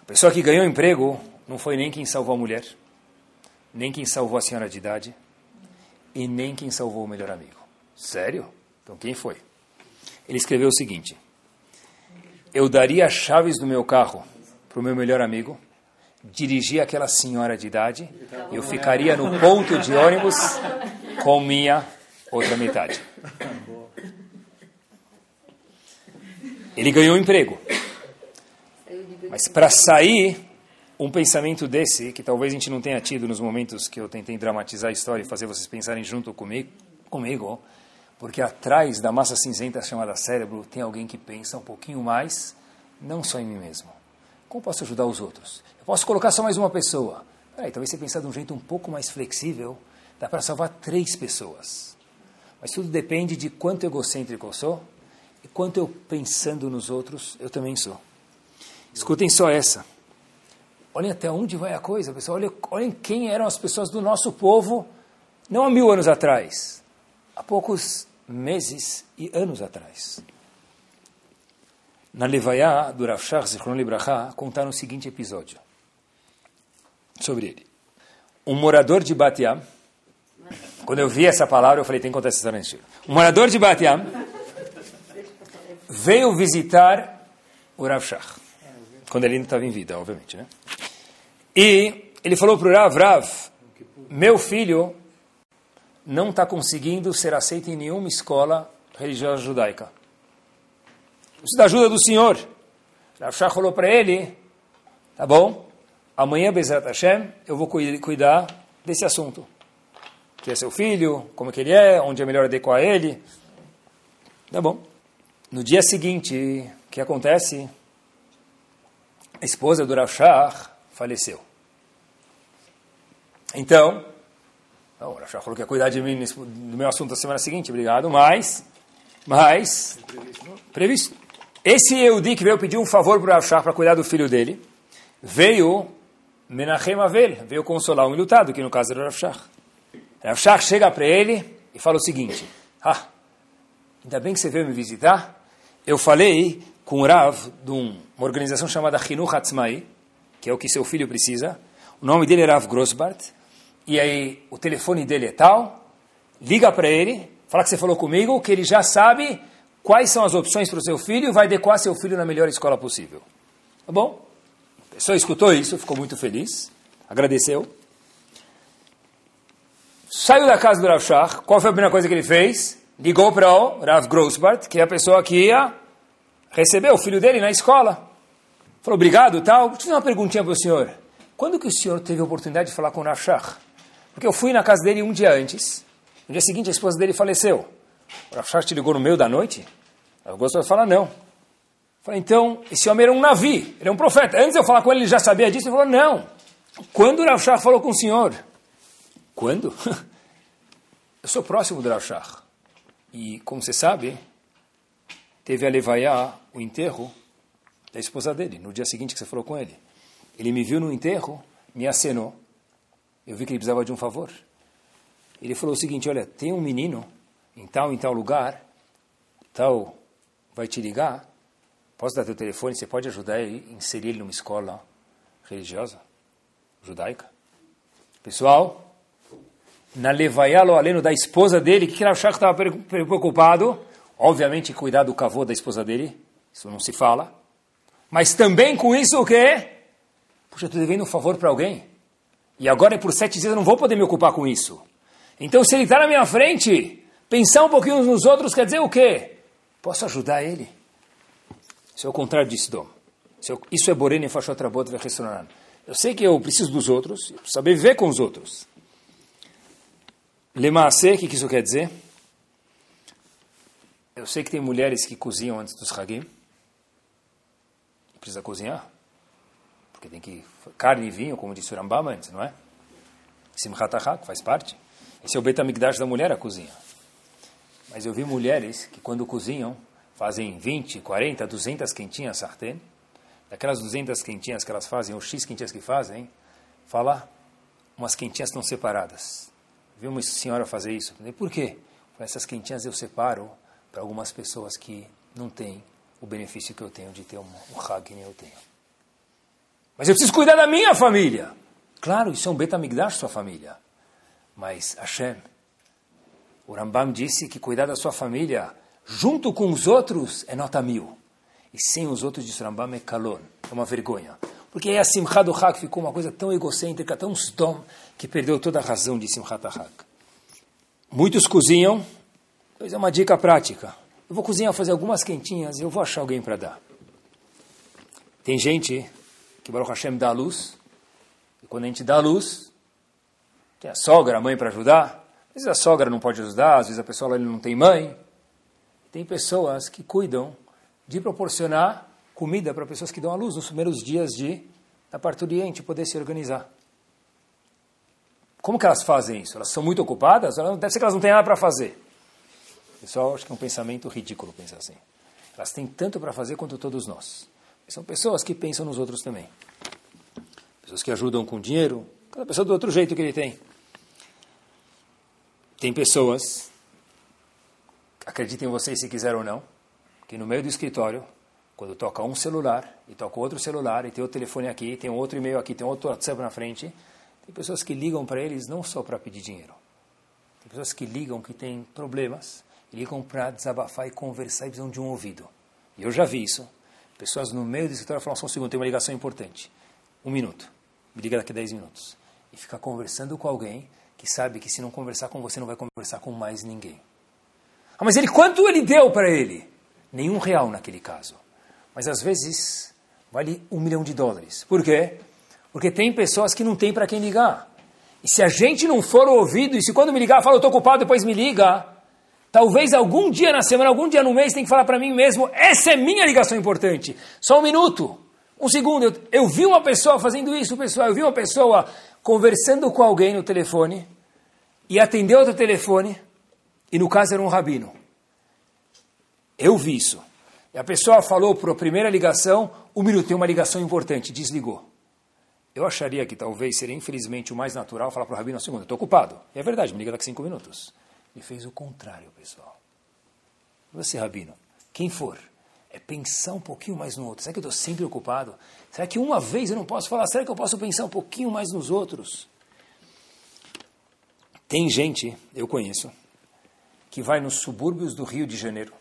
A pessoa que ganhou emprego não foi nem quem salvou a mulher, nem quem salvou a senhora de idade, e nem quem salvou o melhor amigo. Sério? Então quem foi? Ele escreveu o seguinte: Eu daria as chaves do meu carro para o meu melhor amigo, dirigir aquela senhora de idade, e eu ficaria no ponto de ônibus com minha outra metade. Ele ganhou um emprego. Mas para sair um pensamento desse, que talvez a gente não tenha tido nos momentos que eu tentei dramatizar a história e fazer vocês pensarem junto comigo, comigo porque atrás da massa cinzenta chamada cérebro tem alguém que pensa um pouquinho mais, não só em mim mesmo. Como posso ajudar os outros? Eu posso colocar só mais uma pessoa. Peraí, talvez você pensar de um jeito um pouco mais flexível, dá para salvar três pessoas. Mas tudo depende de quanto egocêntrico eu sou quanto eu pensando nos outros, eu também sou. Escutem só essa. Olhem até onde vai a coisa, pessoal. Olhem, olhem quem eram as pessoas do nosso povo, não há mil anos atrás, há poucos meses e anos atrás. Na Levaya do Rav Zichron Libraha, contaram o seguinte episódio sobre ele. Um morador de Batiam, quando eu vi essa palavra, eu falei, tem que contar essa história. Um morador de Batiam veio visitar o Rav Shach, quando ele ainda estava em vida, obviamente, né? E ele falou para o Rav, Rav, meu filho não está conseguindo ser aceito em nenhuma escola religiosa judaica. preciso da ajuda do senhor. Rav Shach falou para ele, tá bom, amanhã, Bezerra Hashem, eu vou cuidar desse assunto. Que é seu filho, como que ele é, onde é melhor adequar ele. Tá bom. No dia seguinte, o que acontece? A esposa do Rav Shach faleceu. Então, o Rav Shach falou que ia cuidar de mim do meu assunto na semana seguinte, obrigado, mas, mas, previsto. Esse Eudi que veio pedir um favor para o Rav Shach para cuidar do filho dele, veio Menachem Avel, veio consolar um lutado, que no caso era o. Rav Shach chega para ele e fala o seguinte, ah, ainda bem que você veio me visitar, eu falei com o Rav de uma organização chamada Chinuch Hatzmai, que é o que seu filho precisa, o nome dele é Rav Grossbart, e aí o telefone dele é tal, liga para ele, fala que você falou comigo, que ele já sabe quais são as opções para o seu filho e vai adequar seu filho na melhor escola possível. Tá bom? A pessoa escutou isso, ficou muito feliz, agradeceu. Saiu da casa do Rav Shach, qual foi a primeira coisa que ele fez? Ligou para o Rav Grossbart, que é a pessoa que ia receber o filho dele na escola. Falou, obrigado, tal. Vou te fazer uma perguntinha para o senhor. Quando que o senhor teve a oportunidade de falar com o Rav Shach? Porque eu fui na casa dele um dia antes. No dia seguinte, a esposa dele faleceu. O Rav te ligou no meio da noite? Eu gosto de falar, não. Eu falei, então, esse homem era um navi, ele é um profeta. Antes de eu falar com ele, ele já sabia disso. Ele falou, não. Quando o Rav Shach falou com o senhor? Quando? eu sou próximo do Rav Shach. E, como você sabe, teve a levaiá, o enterro da esposa dele, no dia seguinte que você falou com ele. Ele me viu no enterro, me acenou. Eu vi que ele precisava de um favor. Ele falou o seguinte, olha, tem um menino em tal, em tal lugar, tal, vai te ligar, posso dar teu telefone, você pode ajudar ele, inserir ele numa escola religiosa, judaica. Pessoal, na levaialo aleno da esposa dele, que Rav Shach estava preocupado, obviamente cuidar do cavô da esposa dele, isso não se fala, mas também com isso o quê? Puxa, eu estou devendo um favor para alguém, e agora por sete dias eu não vou poder me ocupar com isso. Então se ele está na minha frente, Pensar um pouquinho nos outros quer dizer o quê? Posso ajudar ele? Isso é o contrário de Sidom. Isso é Borene Fashot Rabot Vechesonanan. Eu sei que eu preciso dos outros, eu preciso saber viver com os outros. Lemaase, o que isso quer dizer? Eu sei que tem mulheres que cozinham antes dos Hagim. Precisa cozinhar. Porque tem que... Carne e vinho, como disse o Rambam antes, não é? Simchat faz parte. Esse é o Betamigdash da mulher, a cozinha. Mas eu vi mulheres que quando cozinham, fazem 20, 40, 200 quentinhas sartén. Daquelas 200 quentinhas que elas fazem, ou X quentinhas que fazem, fala, umas quentinhas estão separadas. Vi uma senhora fazer isso. Falei, por quê? Essas quentinhas eu separo para algumas pessoas que não têm o benefício que eu tenho de ter um, um hag eu tenho. Mas eu preciso cuidar da minha família. Claro, isso é um betamigdash, sua família. Mas Hashem o Rambam disse que cuidar da sua família junto com os outros é nota mil. E sem os outros, o Rambam, é calor, é uma vergonha. Porque aí a Simchat do Hak ficou uma coisa tão egocêntrica, tão stom, que perdeu toda a razão de Simchat Hak. Muitos cozinham, pois é uma dica prática. Eu vou cozinhar, fazer algumas quentinhas e eu vou achar alguém para dar. Tem gente que Baruch Hashem dá a luz, e quando a gente dá a luz, tem a sogra, a mãe para ajudar, às vezes a sogra não pode ajudar, às vezes a pessoa não tem mãe. Tem pessoas que cuidam de proporcionar comida para pessoas que dão à luz nos primeiros dias de da parturiente poder se organizar. Como que elas fazem isso? Elas são muito ocupadas? Deve ser que elas não têm nada para fazer. Pessoal, acho que é um pensamento ridículo pensar assim. Elas têm tanto para fazer quanto todos nós. São pessoas que pensam nos outros também. Pessoas que ajudam com dinheiro, cada pessoa do outro jeito que ele tem. Tem pessoas, acreditem vocês se quiser ou não, que no meio do escritório, quando toca um celular, e toca outro celular, e tem outro telefone aqui, tem outro e-mail aqui, tem outro WhatsApp na frente, tem pessoas que ligam para eles não só para pedir dinheiro. Tem pessoas que ligam que têm problemas, ligam para desabafar e conversar e precisam de um ouvido. E eu já vi isso. Pessoas no meio do escritório falam, só um segundo, tem uma ligação importante. Um minuto. Me liga daqui a dez minutos. E ficar conversando com alguém que sabe que se não conversar com você, não vai conversar com mais ninguém. Ah, mas ele quanto ele deu para ele? nenhum real naquele caso. Mas às vezes vale um milhão de dólares. Por quê? Porque tem pessoas que não tem para quem ligar. E se a gente não for ouvido, e se quando me ligar, fala, eu estou ocupado, depois me liga, talvez algum dia na semana, algum dia no mês, tem que falar para mim mesmo, essa é minha ligação importante. Só um minuto, um segundo. Eu, eu vi uma pessoa fazendo isso, pessoal, eu vi uma pessoa conversando com alguém no telefone, e atendeu outro telefone, e no caso era um rabino. Eu vi isso. E a pessoa falou para a primeira ligação, um minuto, tem uma ligação importante, desligou. Eu acharia que talvez seria, infelizmente, o mais natural falar para o Rabino na segunda, estou ocupado. E é verdade, me liga daqui cinco minutos. Ele fez o contrário, pessoal. Você, Rabino, quem for, é pensar um pouquinho mais no outro. Será que eu estou sempre ocupado? Será que uma vez eu não posso falar? Será que eu posso pensar um pouquinho mais nos outros? Tem gente, eu conheço, que vai nos subúrbios do Rio de Janeiro.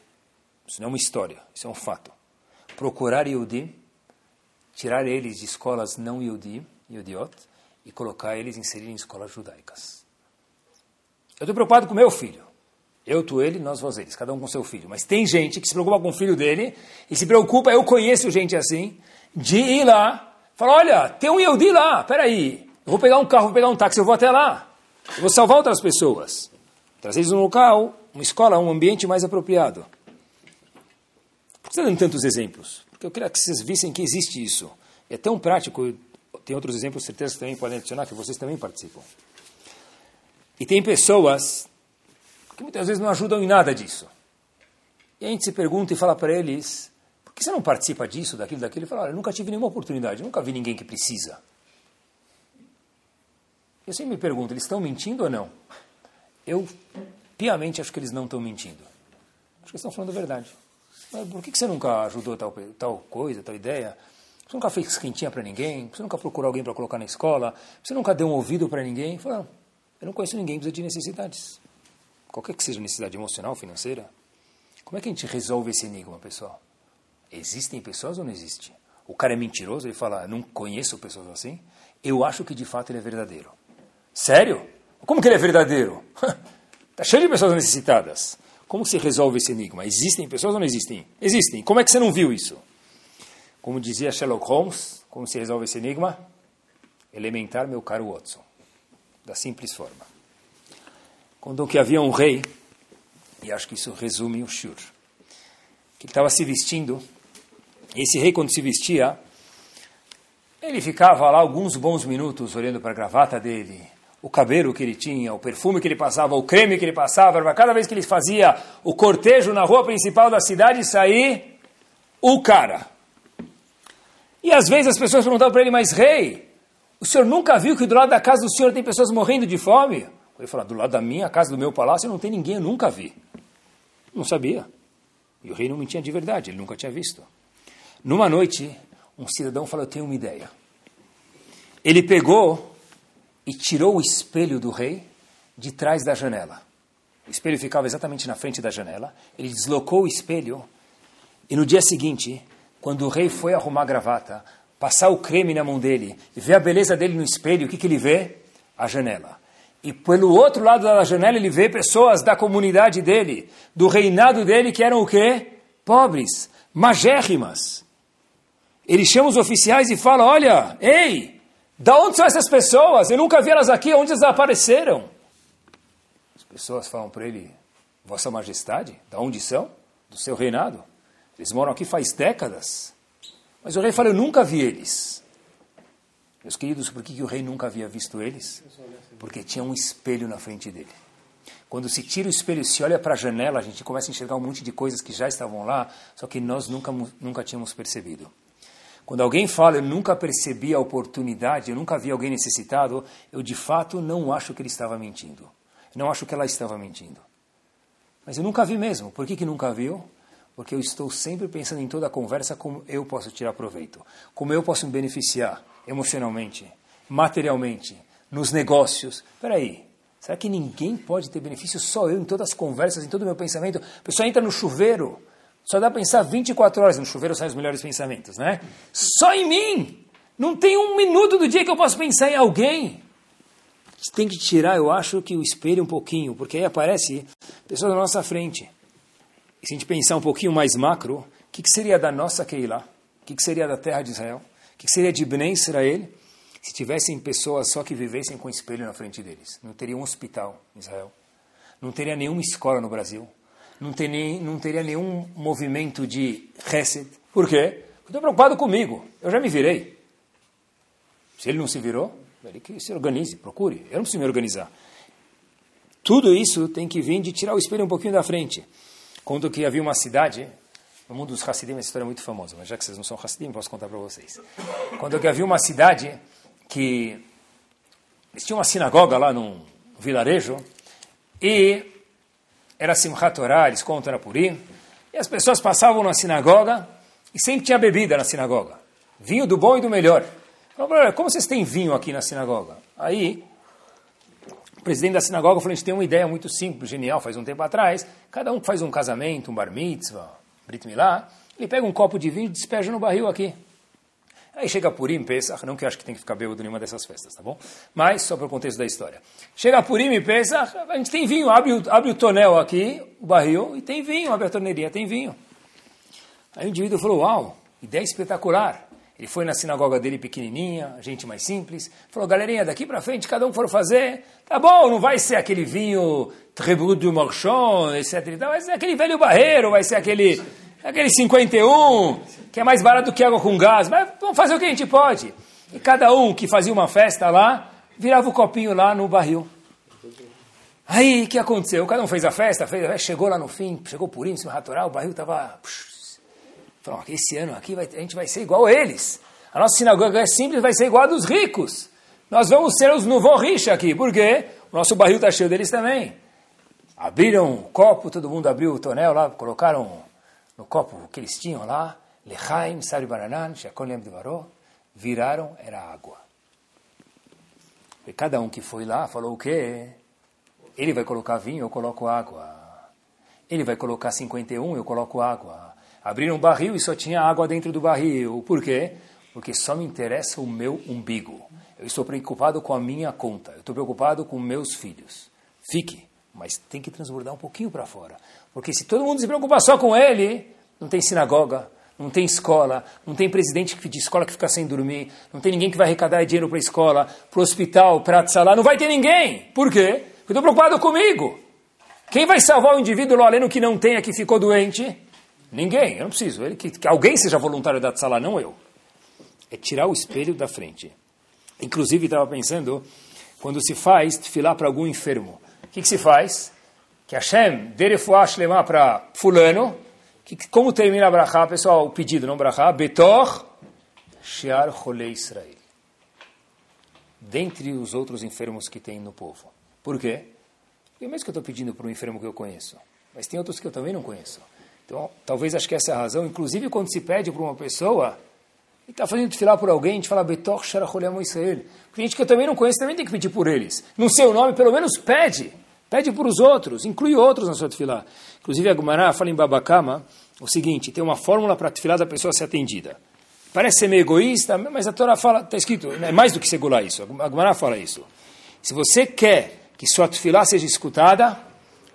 Isso não é uma história, isso é um fato. Procurar Yehudi tirar eles de escolas não Yehudi, Yehudiot, e colocar eles, inserir em escolas judaicas. Eu estou preocupado com meu filho. Eu, tu, ele, nós, vós, eles, cada um com seu filho. Mas tem gente que se preocupa com o filho dele e se preocupa, eu conheço gente assim, de ir lá, falar, olha, tem um Yehudi lá, peraí, eu vou pegar um carro, vou pegar um táxi, eu vou até lá. Eu vou salvar outras pessoas. Trazer eles num local, uma escola, um ambiente mais apropriado. Por que está dando tantos exemplos? Porque eu queria que vocês vissem que existe isso. É tão prático, tem outros exemplos, certeza que também podem adicionar, que vocês também participam. E tem pessoas que muitas vezes não ajudam em nada disso. E a gente se pergunta e fala para eles, por que você não participa disso, daquilo, daquilo? Ele fala, olha, eu nunca tive nenhuma oportunidade, nunca vi ninguém que precisa. Eu sempre me pergunto, eles estão mentindo ou não? Eu piamente acho que eles não estão mentindo. Acho que eles estão falando a verdade. Por que você nunca ajudou tal, tal coisa, tal ideia? Você nunca fez quentinha para ninguém? Você nunca procurou alguém para colocar na escola? Você nunca deu um ouvido para ninguém? Fala, eu não conheço ninguém que precisa de necessidades. Qualquer que seja necessidade emocional, financeira. Como é que a gente resolve esse enigma, pessoal? Existem pessoas ou não existem? O cara é mentiroso, ele fala, não conheço pessoas assim. Eu acho que de fato ele é verdadeiro. Sério? Como que ele é verdadeiro? Está cheio de pessoas necessitadas. Como se resolve esse enigma? Existem pessoas ou não existem? Existem. Como é que você não viu isso? Como dizia Sherlock Holmes, como se resolve esse enigma? Elementar, meu caro Watson. Da simples forma. Contou que havia um rei, e acho que isso resume o Shur, que estava se vestindo. Esse rei, quando se vestia, ele ficava lá alguns bons minutos olhando para a gravata dele, o cabelo que ele tinha, o perfume que ele passava, o creme que ele passava, para cada vez que ele fazia o cortejo na rua principal da cidade sair o cara. E às vezes as pessoas perguntavam para ele, mas rei, o senhor nunca viu que do lado da casa do senhor tem pessoas morrendo de fome? Ele falou, do lado da minha casa, do meu palácio, não tem ninguém, eu nunca vi. Não sabia. E o rei não mentia de verdade, ele nunca tinha visto. Numa noite, um cidadão falou, eu tenho uma ideia. Ele pegou e tirou o espelho do rei de trás da janela. O espelho ficava exatamente na frente da janela. Ele deslocou o espelho e no dia seguinte, quando o rei foi arrumar a gravata, passar o creme na mão dele e ver a beleza dele no espelho, o que, que ele vê? A janela. E pelo outro lado da janela ele vê pessoas da comunidade dele, do reinado dele, que eram o quê? Pobres, magérrimas. Ele chama os oficiais e fala, olha, ei, da onde são essas pessoas? Eu nunca vi elas aqui, onde elas apareceram? As pessoas falam para ele, Vossa Majestade, da onde são? Do seu reinado. Eles moram aqui faz décadas. Mas o rei fala, eu nunca vi eles. Meus queridos, por que, que o rei nunca havia visto eles? Porque tinha um espelho na frente dele. Quando se tira o espelho e se olha para a janela, a gente começa a enxergar um monte de coisas que já estavam lá, só que nós nunca, nunca tínhamos percebido. Quando alguém fala, eu nunca percebi a oportunidade, eu nunca vi alguém necessitado, eu de fato não acho que ele estava mentindo. Não acho que ela estava mentindo. Mas eu nunca vi mesmo. Por que, que nunca viu? Porque eu estou sempre pensando em toda a conversa como eu posso tirar proveito, como eu posso me beneficiar emocionalmente, materialmente, nos negócios. Espera aí, será que ninguém pode ter benefício? Só eu, em todas as conversas, em todo o meu pensamento. A pessoa entra no chuveiro, só dá para pensar 24 horas no chuveiro, saem os melhores pensamentos, né? Só em mim! Não tem um minuto do dia que eu posso pensar em alguém. Tem que tirar, eu acho, que o espelho um pouquinho, porque aí aparece pessoas na nossa frente. E se a gente pensar um pouquinho mais macro, o que, que seria da nossa Keilah? O que, que seria da terra de Israel? O que, que seria de Bnei Israel se tivessem pessoas só que vivessem com espelho na frente deles? Não teria um hospital em Israel. Não teria nenhuma escola no Brasil. Não, ter nem, não teria nenhum movimento de Hesed. Por quê? Estou preocupado comigo. Eu já me virei. Se ele não se virou, ele que se organize, procure. Eu não preciso me organizar. Tudo isso tem que vir de tirar o espelho um pouquinho da frente. Conto que havia uma cidade, no mundo dos Hassidim, essa história é muito famosa, mas já que vocês não são Hassidim, posso contar para vocês. Quando que havia uma cidade que eles tinham uma sinagoga lá num vilarejo e era Simchat Torah, eles contam na Purim, e as pessoas passavam na sinagoga e sempre tinha bebida na sinagoga. Vinho do bom e do melhor. Falaram, como vocês têm vinho aqui na sinagoga? Aí, o presidente da sinagoga falou, a gente tem uma ideia muito simples, genial, faz um tempo atrás, cada um que faz um casamento, um bar mitzvah, brit milá, ele pega um copo de vinho e despeja no barril aqui. Aí chega Purim, Pesach, não que eu acho que tem que ficar bêbado nenhuma dessas festas, tá bom? Mas, só para o contexto da história. Chega Purim e Pesach, a gente tem vinho, abre o, abre o tonel aqui, o barril, e tem vinho, abre a torneirinha, tem vinho. Aí o indivíduo falou, uau, ideia espetacular. Ele foi na sinagoga dele pequenininha, gente mais simples, falou, galerinha, daqui para frente, cada um for fazer, tá bom, não vai ser aquele vinho Trebut du Marchand, etc. Vai ser aquele velho barreiro, vai ser aquele, aquele 51, que é mais barato do que água com gás, mas vamos fazer o que a gente pode. E cada um que fazia uma festa lá, virava o copinho lá no barril. Aí, o que aconteceu? Cada um fez a festa, fez, chegou lá no fim, chegou por isso, o barril estava Falou, esse ano aqui vai, a gente vai ser igual a eles. A nossa sinagoga é simples, vai ser igual a dos ricos. Nós vamos ser os novo richa aqui. Por quê? O nosso barril está cheio deles também. Abriram o copo, todo mundo abriu o tonel lá, colocaram no copo que eles tinham lá, lechaim, sari baranan, shakon lem devaró, viraram, era água. E cada um que foi lá falou o quê? Ele vai colocar vinho, eu coloco água. Ele vai colocar 51, eu coloco água. Abriram um barril e só tinha água dentro do barril. Por quê? Porque só me interessa o meu umbigo. Eu estou preocupado com a minha conta. Eu estou preocupado com meus filhos. Fique, mas tem que transbordar um pouquinho para fora. Porque se todo mundo se preocupar só com ele, não tem sinagoga, não tem escola, não tem presidente de escola que fica sem dormir, não tem ninguém que vai arrecadar dinheiro para a escola, para o hospital, para sala, não vai ter ninguém. Por quê? Porque estou preocupado comigo. Quem vai salvar o indivíduo lá além que não tenha, que ficou doente? Ninguém, eu não preciso. Ele, que, que alguém seja voluntário da sala, não eu. É tirar o espelho da frente. Inclusive, estava pensando, quando se faz filar para algum enfermo, que, que, se faz? Que Hashem dê refuah shlema para fulano, que, como termina a brachá, pessoal, o pedido, não brachá, betor shiar chole Israel. Dentre os outros enfermos que tem no povo. Por quê? Porque mesmo que eu estou pedindo para um enfermo que eu conheço, mas tem outros que eu também não conheço. Então, talvez acho que essa é a razão. Inclusive, quando se pede para uma pessoa, e está fazendo filar por alguém, a gente fala Betor Sharacholem Israel. Porque gente que eu também não conheço também tem que pedir por eles. No seu nome, pelo menos pede. Pede por os outros, inclui outros na sua tefilá. Inclusive, a Gumará fala em Babacama o seguinte: tem uma fórmula para a tefilá da pessoa ser atendida. Parece ser meio egoísta, mas a Torá fala, está escrito, é mais do que segurar isso. A Gumará fala isso. Se você quer que sua tefilá seja escutada,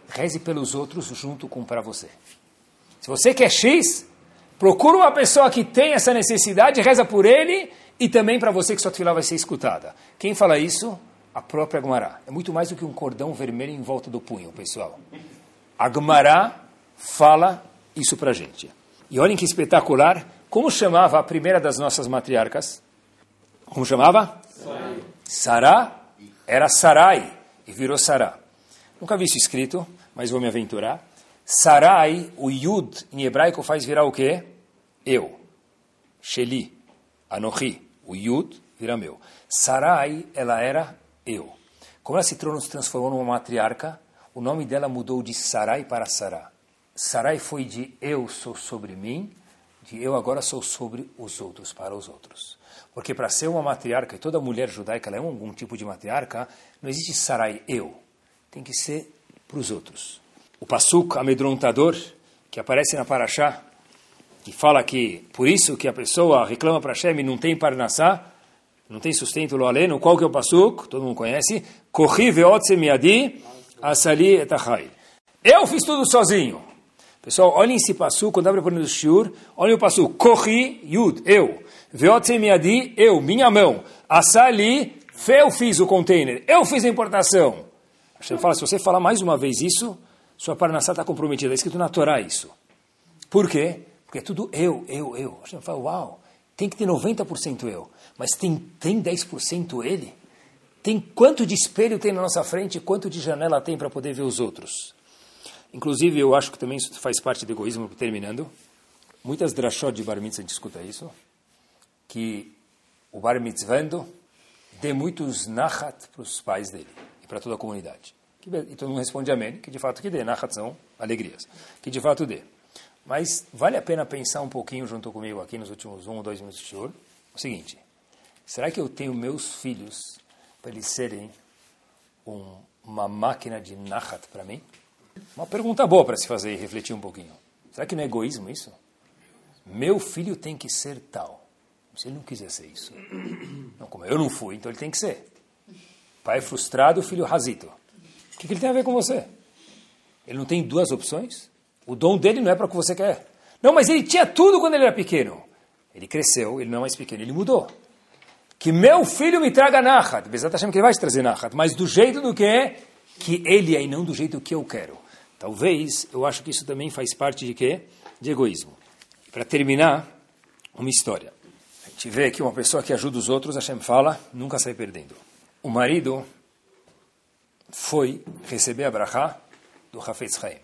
reze pelos outros junto com para você. Se você quer X, procura uma pessoa que tem essa necessidade, reza por ele e também para você que sua tefilá vai ser escutada. Quem fala isso? A própria Agmará. É muito mais do que um cordão vermelho em volta do punho, pessoal. Agmará fala isso para gente. E olhem que espetacular. Como chamava a primeira das nossas matriarcas? Como chamava? Sará. Era Sarai e virou Sará. Nunca vi isso escrito, mas vou me aventurar. Sarai, o Yud em hebraico faz virar o quê? Eu. Sheli, Anohi, o Yud vira meu. Sarai, ela era eu. Como ela se transformou numa matriarca, o nome dela mudou de Sarai para Sará. Sarai foi de eu sou sobre mim, de eu agora sou sobre os outros, para os outros. Porque para ser uma matriarca, e toda mulher judaica ela é algum tipo de matriarca, não existe Sarai eu. Tem que ser para os outros o Passuk amedrontador, que aparece na Paraxá, que fala que por isso que a pessoa reclama para Hashem e não tem parnassá, não tem sustento lo aleno, qual que é o Passuk? Todo mundo conhece. Corri veotse miadi asali etachai. Eu fiz tudo sozinho. Pessoal, olhem esse passo, quando abre o shiur, olhem o passo, corri, yud, eu. Veotzei miadi, eu, minha mão. Assali, eu fiz o container, eu fiz a importação. Hashem fala, se você falar mais uma vez isso, sua parnassá está comprometida. É escrito na Torá isso. Por quê? Porque é tudo eu, eu, eu. Hashem fala, uau, tem que ter 90% eu. Mas tem, tem 10% ele? Tem quanto de espelho tem na nossa frente e quanto de janela tem para poder ver os outros? Inclusive, eu acho que também isso faz parte do egoísmo, terminando. Muitas drashot de bar mitzvah a gente escuta isso, que o bar mitzvando dê muitos nachat para os pais dele e para toda a comunidade. E todo mundo responde amém, que de fato que dê, nachat são alegrias, que de fato dê. Mas vale a pena pensar um pouquinho junto comigo aqui nos últimos um ou dois minutos de choro, o seguinte, será que eu tenho meus filhos para eles serem um, uma máquina de nachat para mim? Uma pergunta boa para se fazer e refletir um pouquinho. Será que não é egoísmo isso? Meu filho tem que ser tal. Se ele não quiser ser isso. Não, como eu não fui, então ele tem que ser. Pai frustrado, filho razito. O que, que ele tem a ver com você? Ele não tem duas opções? O dom dele não é para o que você quer. Não, mas ele tinha tudo quando ele era pequeno. Ele cresceu, ele não é mais pequeno, ele mudou. Que meu filho me traga Nachat. Bezat Hashem que ele vai te trazer Nachat, mas do jeito do que é, que ele é e não do jeito que eu quero. Talvez, eu acho que isso também faz parte de quê? De egoísmo. Para terminar, uma história. A gente vê que uma pessoa que ajuda os outros, Hashem fala, nunca sai perdendo. O marido foi receber a brachá do Hafetz Chaim.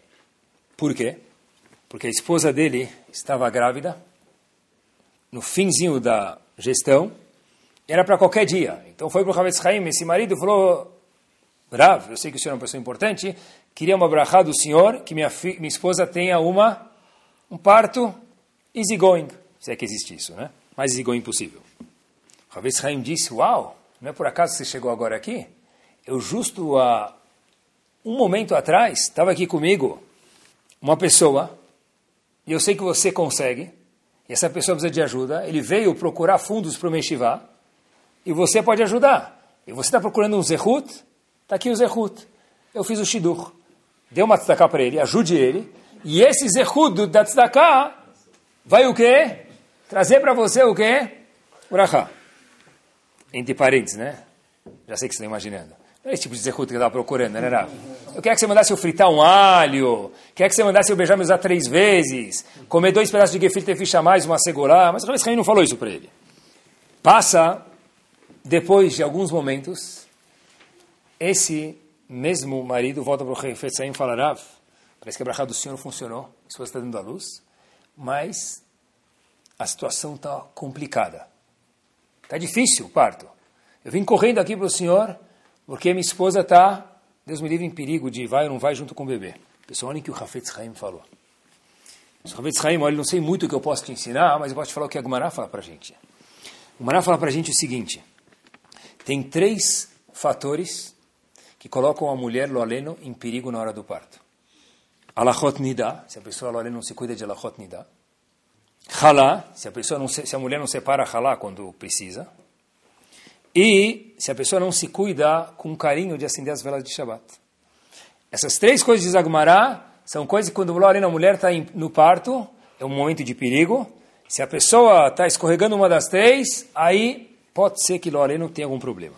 Por quê? Porque a esposa dele estava grávida, no finzinho da gestão, era para qualquer dia. Então foi para o Hafetz Chaim, esse marido falou, Rav, eu sei que o senhor é uma pessoa importante, queria uma brachá do senhor, que minha, minha esposa tenha uma, um parto easy going, se é que existe isso, né? Mais easy going possível. Rav Haim disse, uau, não é por acaso que você chegou agora aqui? Eu justo há um momento atrás, estava aqui comigo uma pessoa, e eu sei que você consegue, e essa pessoa precisa de ajuda, ele veio procurar fundos para o Meshivá, e você pode ajudar. E você está procurando um Zehut, está aqui o Zehut. Eu fiz o Shidur dê uma tzedakah para ele, ajude ele, e esse zehud da tzedakah vai o quê? Trazer para você o quê? Urachá. Entre parênteses, né? Já sei que você está imaginando. Não é esse tipo de zehut que eu estava procurando, né, Rav? Eu quero que você mandasse eu fritar um alho, quer que você mandasse eu beijar meus três vezes, comer dois pedaços de gefilte ficha mais, uma segurá, mas o Rav não falou isso para ele. Passa, depois de alguns momentos, esse mesmo marido volta para o rei e fala, Rav, parece que a brachá do senhor funcionou, a esposa está dando a luz, mas a situação está complicada. Está difícil o parto. Eu vim correndo aqui para o senhor, porque minha esposa está, Deus me livre, em perigo de vai ou não vai junto com o bebê. Pessoal, olhem o que o Rafetz Haim falou. O Rafetz Haim, olha, não sei muito o que eu posso te ensinar, mas eu posso te falar o que a Gumará fala para a gente. O Gumará fala para a gente o seguinte, tem três fatores que colocam a mulher loaleno em perigo na hora do parto. Alachot nida, se a pessoa loaleno não se cuida de alachot nida. Halá, se a pessoa não se, se a mulher não separa halá quando precisa. E se a pessoa não se cuida com carinho de acender as velas de Shabbat. Essas três coisas de Zagmará são coisas que quando a mulher está no parto, é um momento de perigo. Se a pessoa está escorregando uma das três, aí pode ser que Lorena tenha algum problema.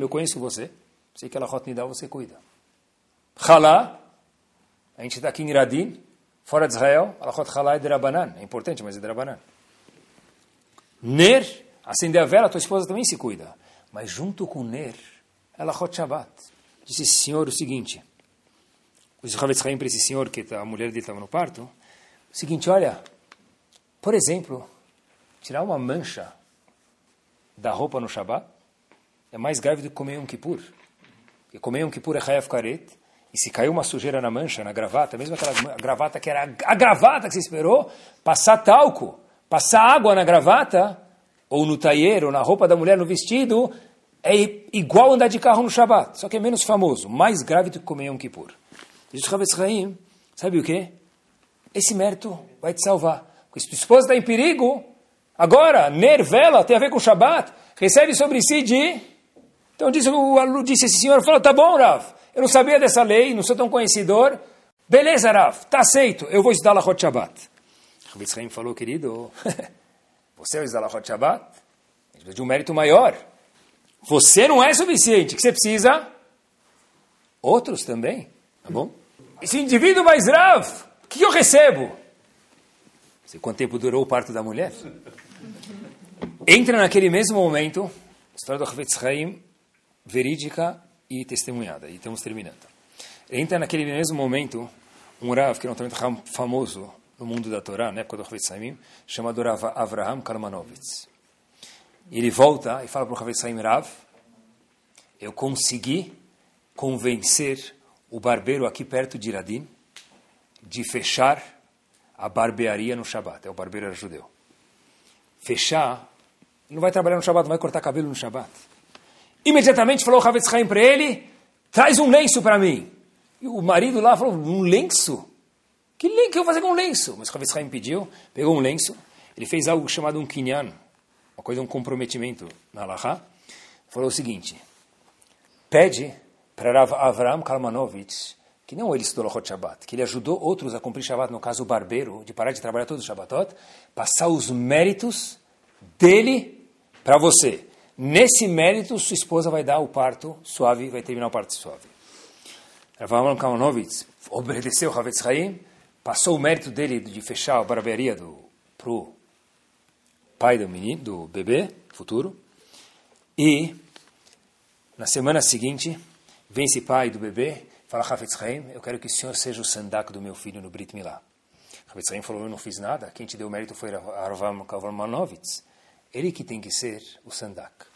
Eu conheço você. Sei que ela Nidal você cuida. Halá, a gente está aqui em Radin, fora de Israel, Alachot Halá é Drabanan, é importante, mas é Drabanan. Ner, acender a vela, tua esposa também se cuida. Mas junto com Ner, Alachot Shabbat. Disse esse senhor o seguinte, o Haim para esse senhor, que a mulher dele estava no parto, o seguinte, olha, por exemplo, tirar uma mancha da roupa no Shabbat é mais grave do que comer um Kippur. Porque comer um Kippur é Hayav Karet, e se caiu uma sujeira na mancha, na gravata, mesmo aquela gravata que era a gravata que você esperou, passar talco, passar água na gravata, ou no taieiro, ou na roupa da mulher, no vestido, é igual andar de carro no Shabat, só que é menos famoso, mais grave do que comer um Kippur. Diz o Haim, sabe o que? Esse mérito vai te salvar. Porque se tua esposa está em perigo, agora, nervela, tem a ver com Shabat, recebe sobre si de então disse, o aluno disse esse senhor, falou, tá bom, Rav, eu não sabia dessa lei, não sou tão conhecedor, Beleza, Rav, tá aceito, eu vou estudar Lachot Shabbat. Rav Chaim falou, querido, você vai estudar Lachot gente precisa de um mérito maior. Você não é suficiente, que você precisa outros também, tá bom? Esse indivíduo mais Rav, o que eu recebo? Sei quanto tempo durou o parto da mulher? Entra naquele mesmo momento, história do Havetz Haim, verídica e testemunhada. E estamos terminando. Entra naquele mesmo momento um Rav, que é um também famoso no mundo da Torá, na época do Havetz Haim, chamado Rav Avraham Kalmanovitz. Ele volta e fala para o Havetz Haim Rav, eu consegui convencer o barbeiro aqui perto de Iradim de fechar a barbearia no Shabat. É o barbeiro era judeu. Fechar, não vai trabalhar no Shabat, não vai cortar cabelo no Shabat. Imediatamente falou o Havetz Haim para ele, traz um lenço para mim. E o marido lá falou, um lenço? Que lenço que eu vou fazer com um lenço? Mas o Havetz Haim pediu, pegou um lenço, ele fez algo chamado um kinyan, uma coisa, um comprometimento na Alaha. Falou o seguinte, pede para Rav Avram Kalmanovich que não ele estudou Lachot Shabbat, que ele ajudou outros a cumprir Shabbat, no caso o barbeiro, de parar de trabalhar todos os Shabbatot, passar os méritos dele para você. Nesse mérito, sua esposa vai dar o parto suave, vai terminar o parto suave. Rav Kamanovitz obedeceu Havetz Haim, passou o mérito dele de fechar a barbearia para o pai do menino, do bebê futuro, e na semana seguinte, vem esse pai do bebê Fala Hafetz Haim, eu quero que o senhor seja o sandak do meu filho no Brit Milá. Hafetz Haim falou, eu não fiz nada, quem te deu mérito foi Arvam Kalmanovitz. Ele que tem que ser o sandak.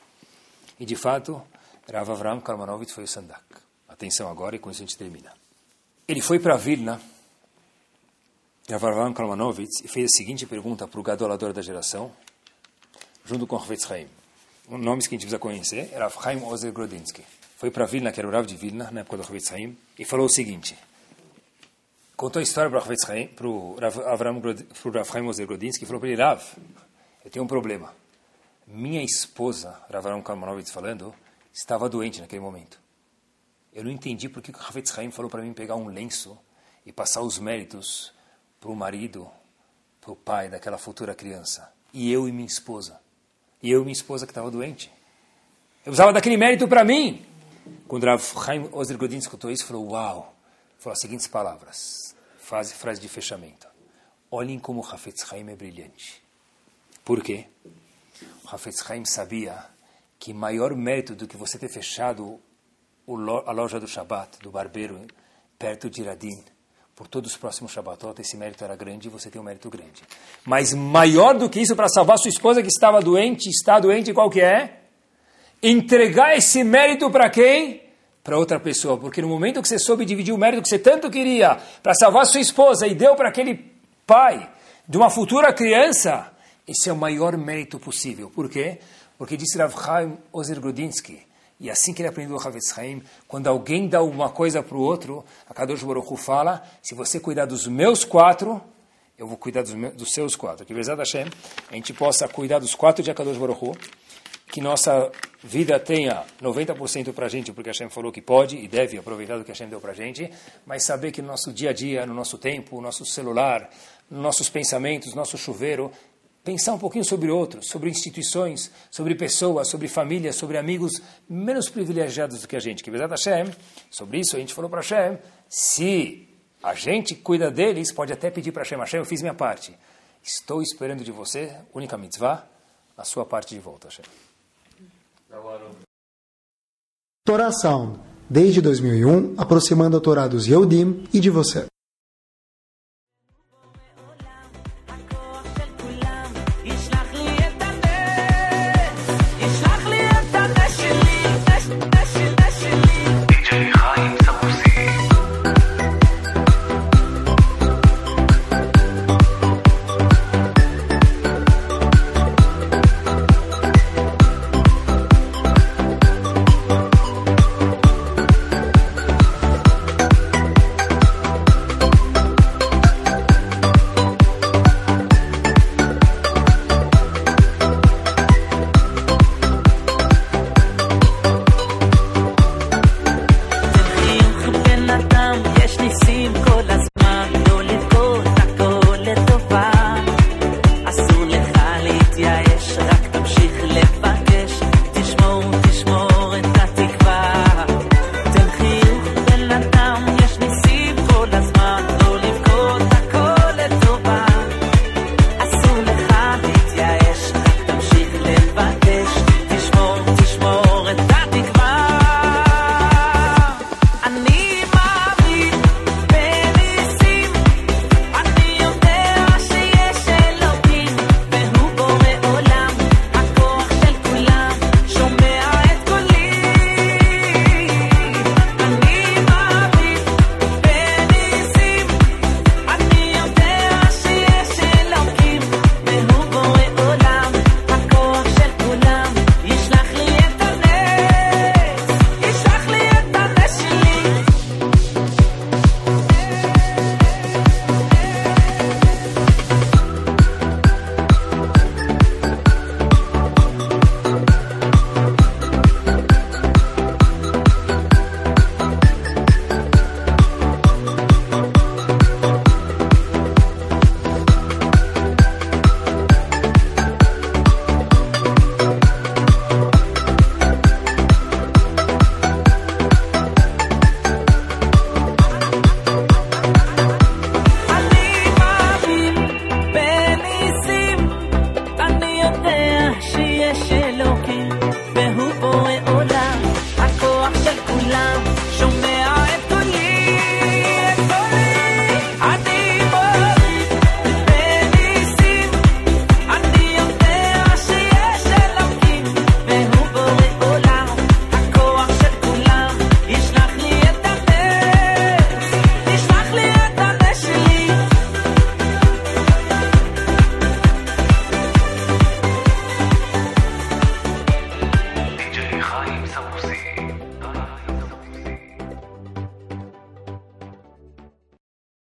E de fato, Rav Avram Kalmanovitz foi o sandak. Atenção agora e com isso a gente termina. Ele foi para Vilna, Rav Avram Kalmanovitz, e fez a seguinte pergunta para o gadolador da geração, junto com Hafetz Haim. Nomes que a gente precisa conhecer, era Chaim Ozer Grodinsky foi para Vilna, que era o Rav de Vilna, na época do Havetz Haim, e falou o seguinte, contou a história para o Havetz Haim, para o Rav Haim Ozer Grodinsky, e falou para ele, Rav, eu tenho um problema. Minha esposa, Rav Aram Kalmanovitz falando, estava doente naquele momento. Eu não entendi por que o Havetz Haim falou para mim pegar um lenço e passar os méritos para o marido, para o pai daquela futura criança. E eu e minha esposa. E eu e minha esposa que estava doente. Eu usava daquele mérito para mim. Quando Rav Chaim Ozer Godin escutou isso, falou, uau, falou as seguintes palavras, frase, frase de fechamento. Olhem como o Hafetz é brilhante. Por quê? O Hafetz sabia que maior mérito do que você ter fechado a loja do Shabat, do barbeiro, perto de Iradim, por todos os próximos Shabbatot, esse mérito era grande e você tem um mérito grande. Mas maior do que isso, para salvar sua esposa que estava doente, está doente, qual que é? Entregar esse mérito para quem? Para outra pessoa. Porque no momento que você soube dividir o mérito que você tanto queria para salvar sua esposa e deu para aquele pai de uma futura criança, esse é o maior mérito possível. Por quê? Porque disse Rav Chaim Ozer Grudinsky, e assim que ele aprendeu o Havetz Haim, quando alguém dá uma coisa para o outro, a Kadosh Baruch Hu fala, se você cuidar dos meus quatro, eu vou cuidar dos, meus, dos seus quatro. Que, Bezat Hashem, a gente possa cuidar dos quatro de Akadosh Baruch Hu, que nossa vida tenha 90% para a gente, porque Hashem falou que pode e deve aproveitar do que Hashem deu para a gente, mas saber que no nosso dia a dia, no nosso tempo, no nosso celular, nos nossos pensamentos, no nosso chuveiro, pensar um pouquinho sobre outros, sobre instituições, sobre pessoas, sobre famílias, sobre amigos menos privilegiados do que a gente. Que verdade Hashem, sobre isso a gente falou para Hashem, se a gente cuida deles, pode até pedir para Hashem, Hashem, eu fiz minha parte. Estou esperando de você, única mitzvah, a sua parte de volta, Hashem. Torá Sound, desde 2001, aproximando a Torá dos Yehudim e de você.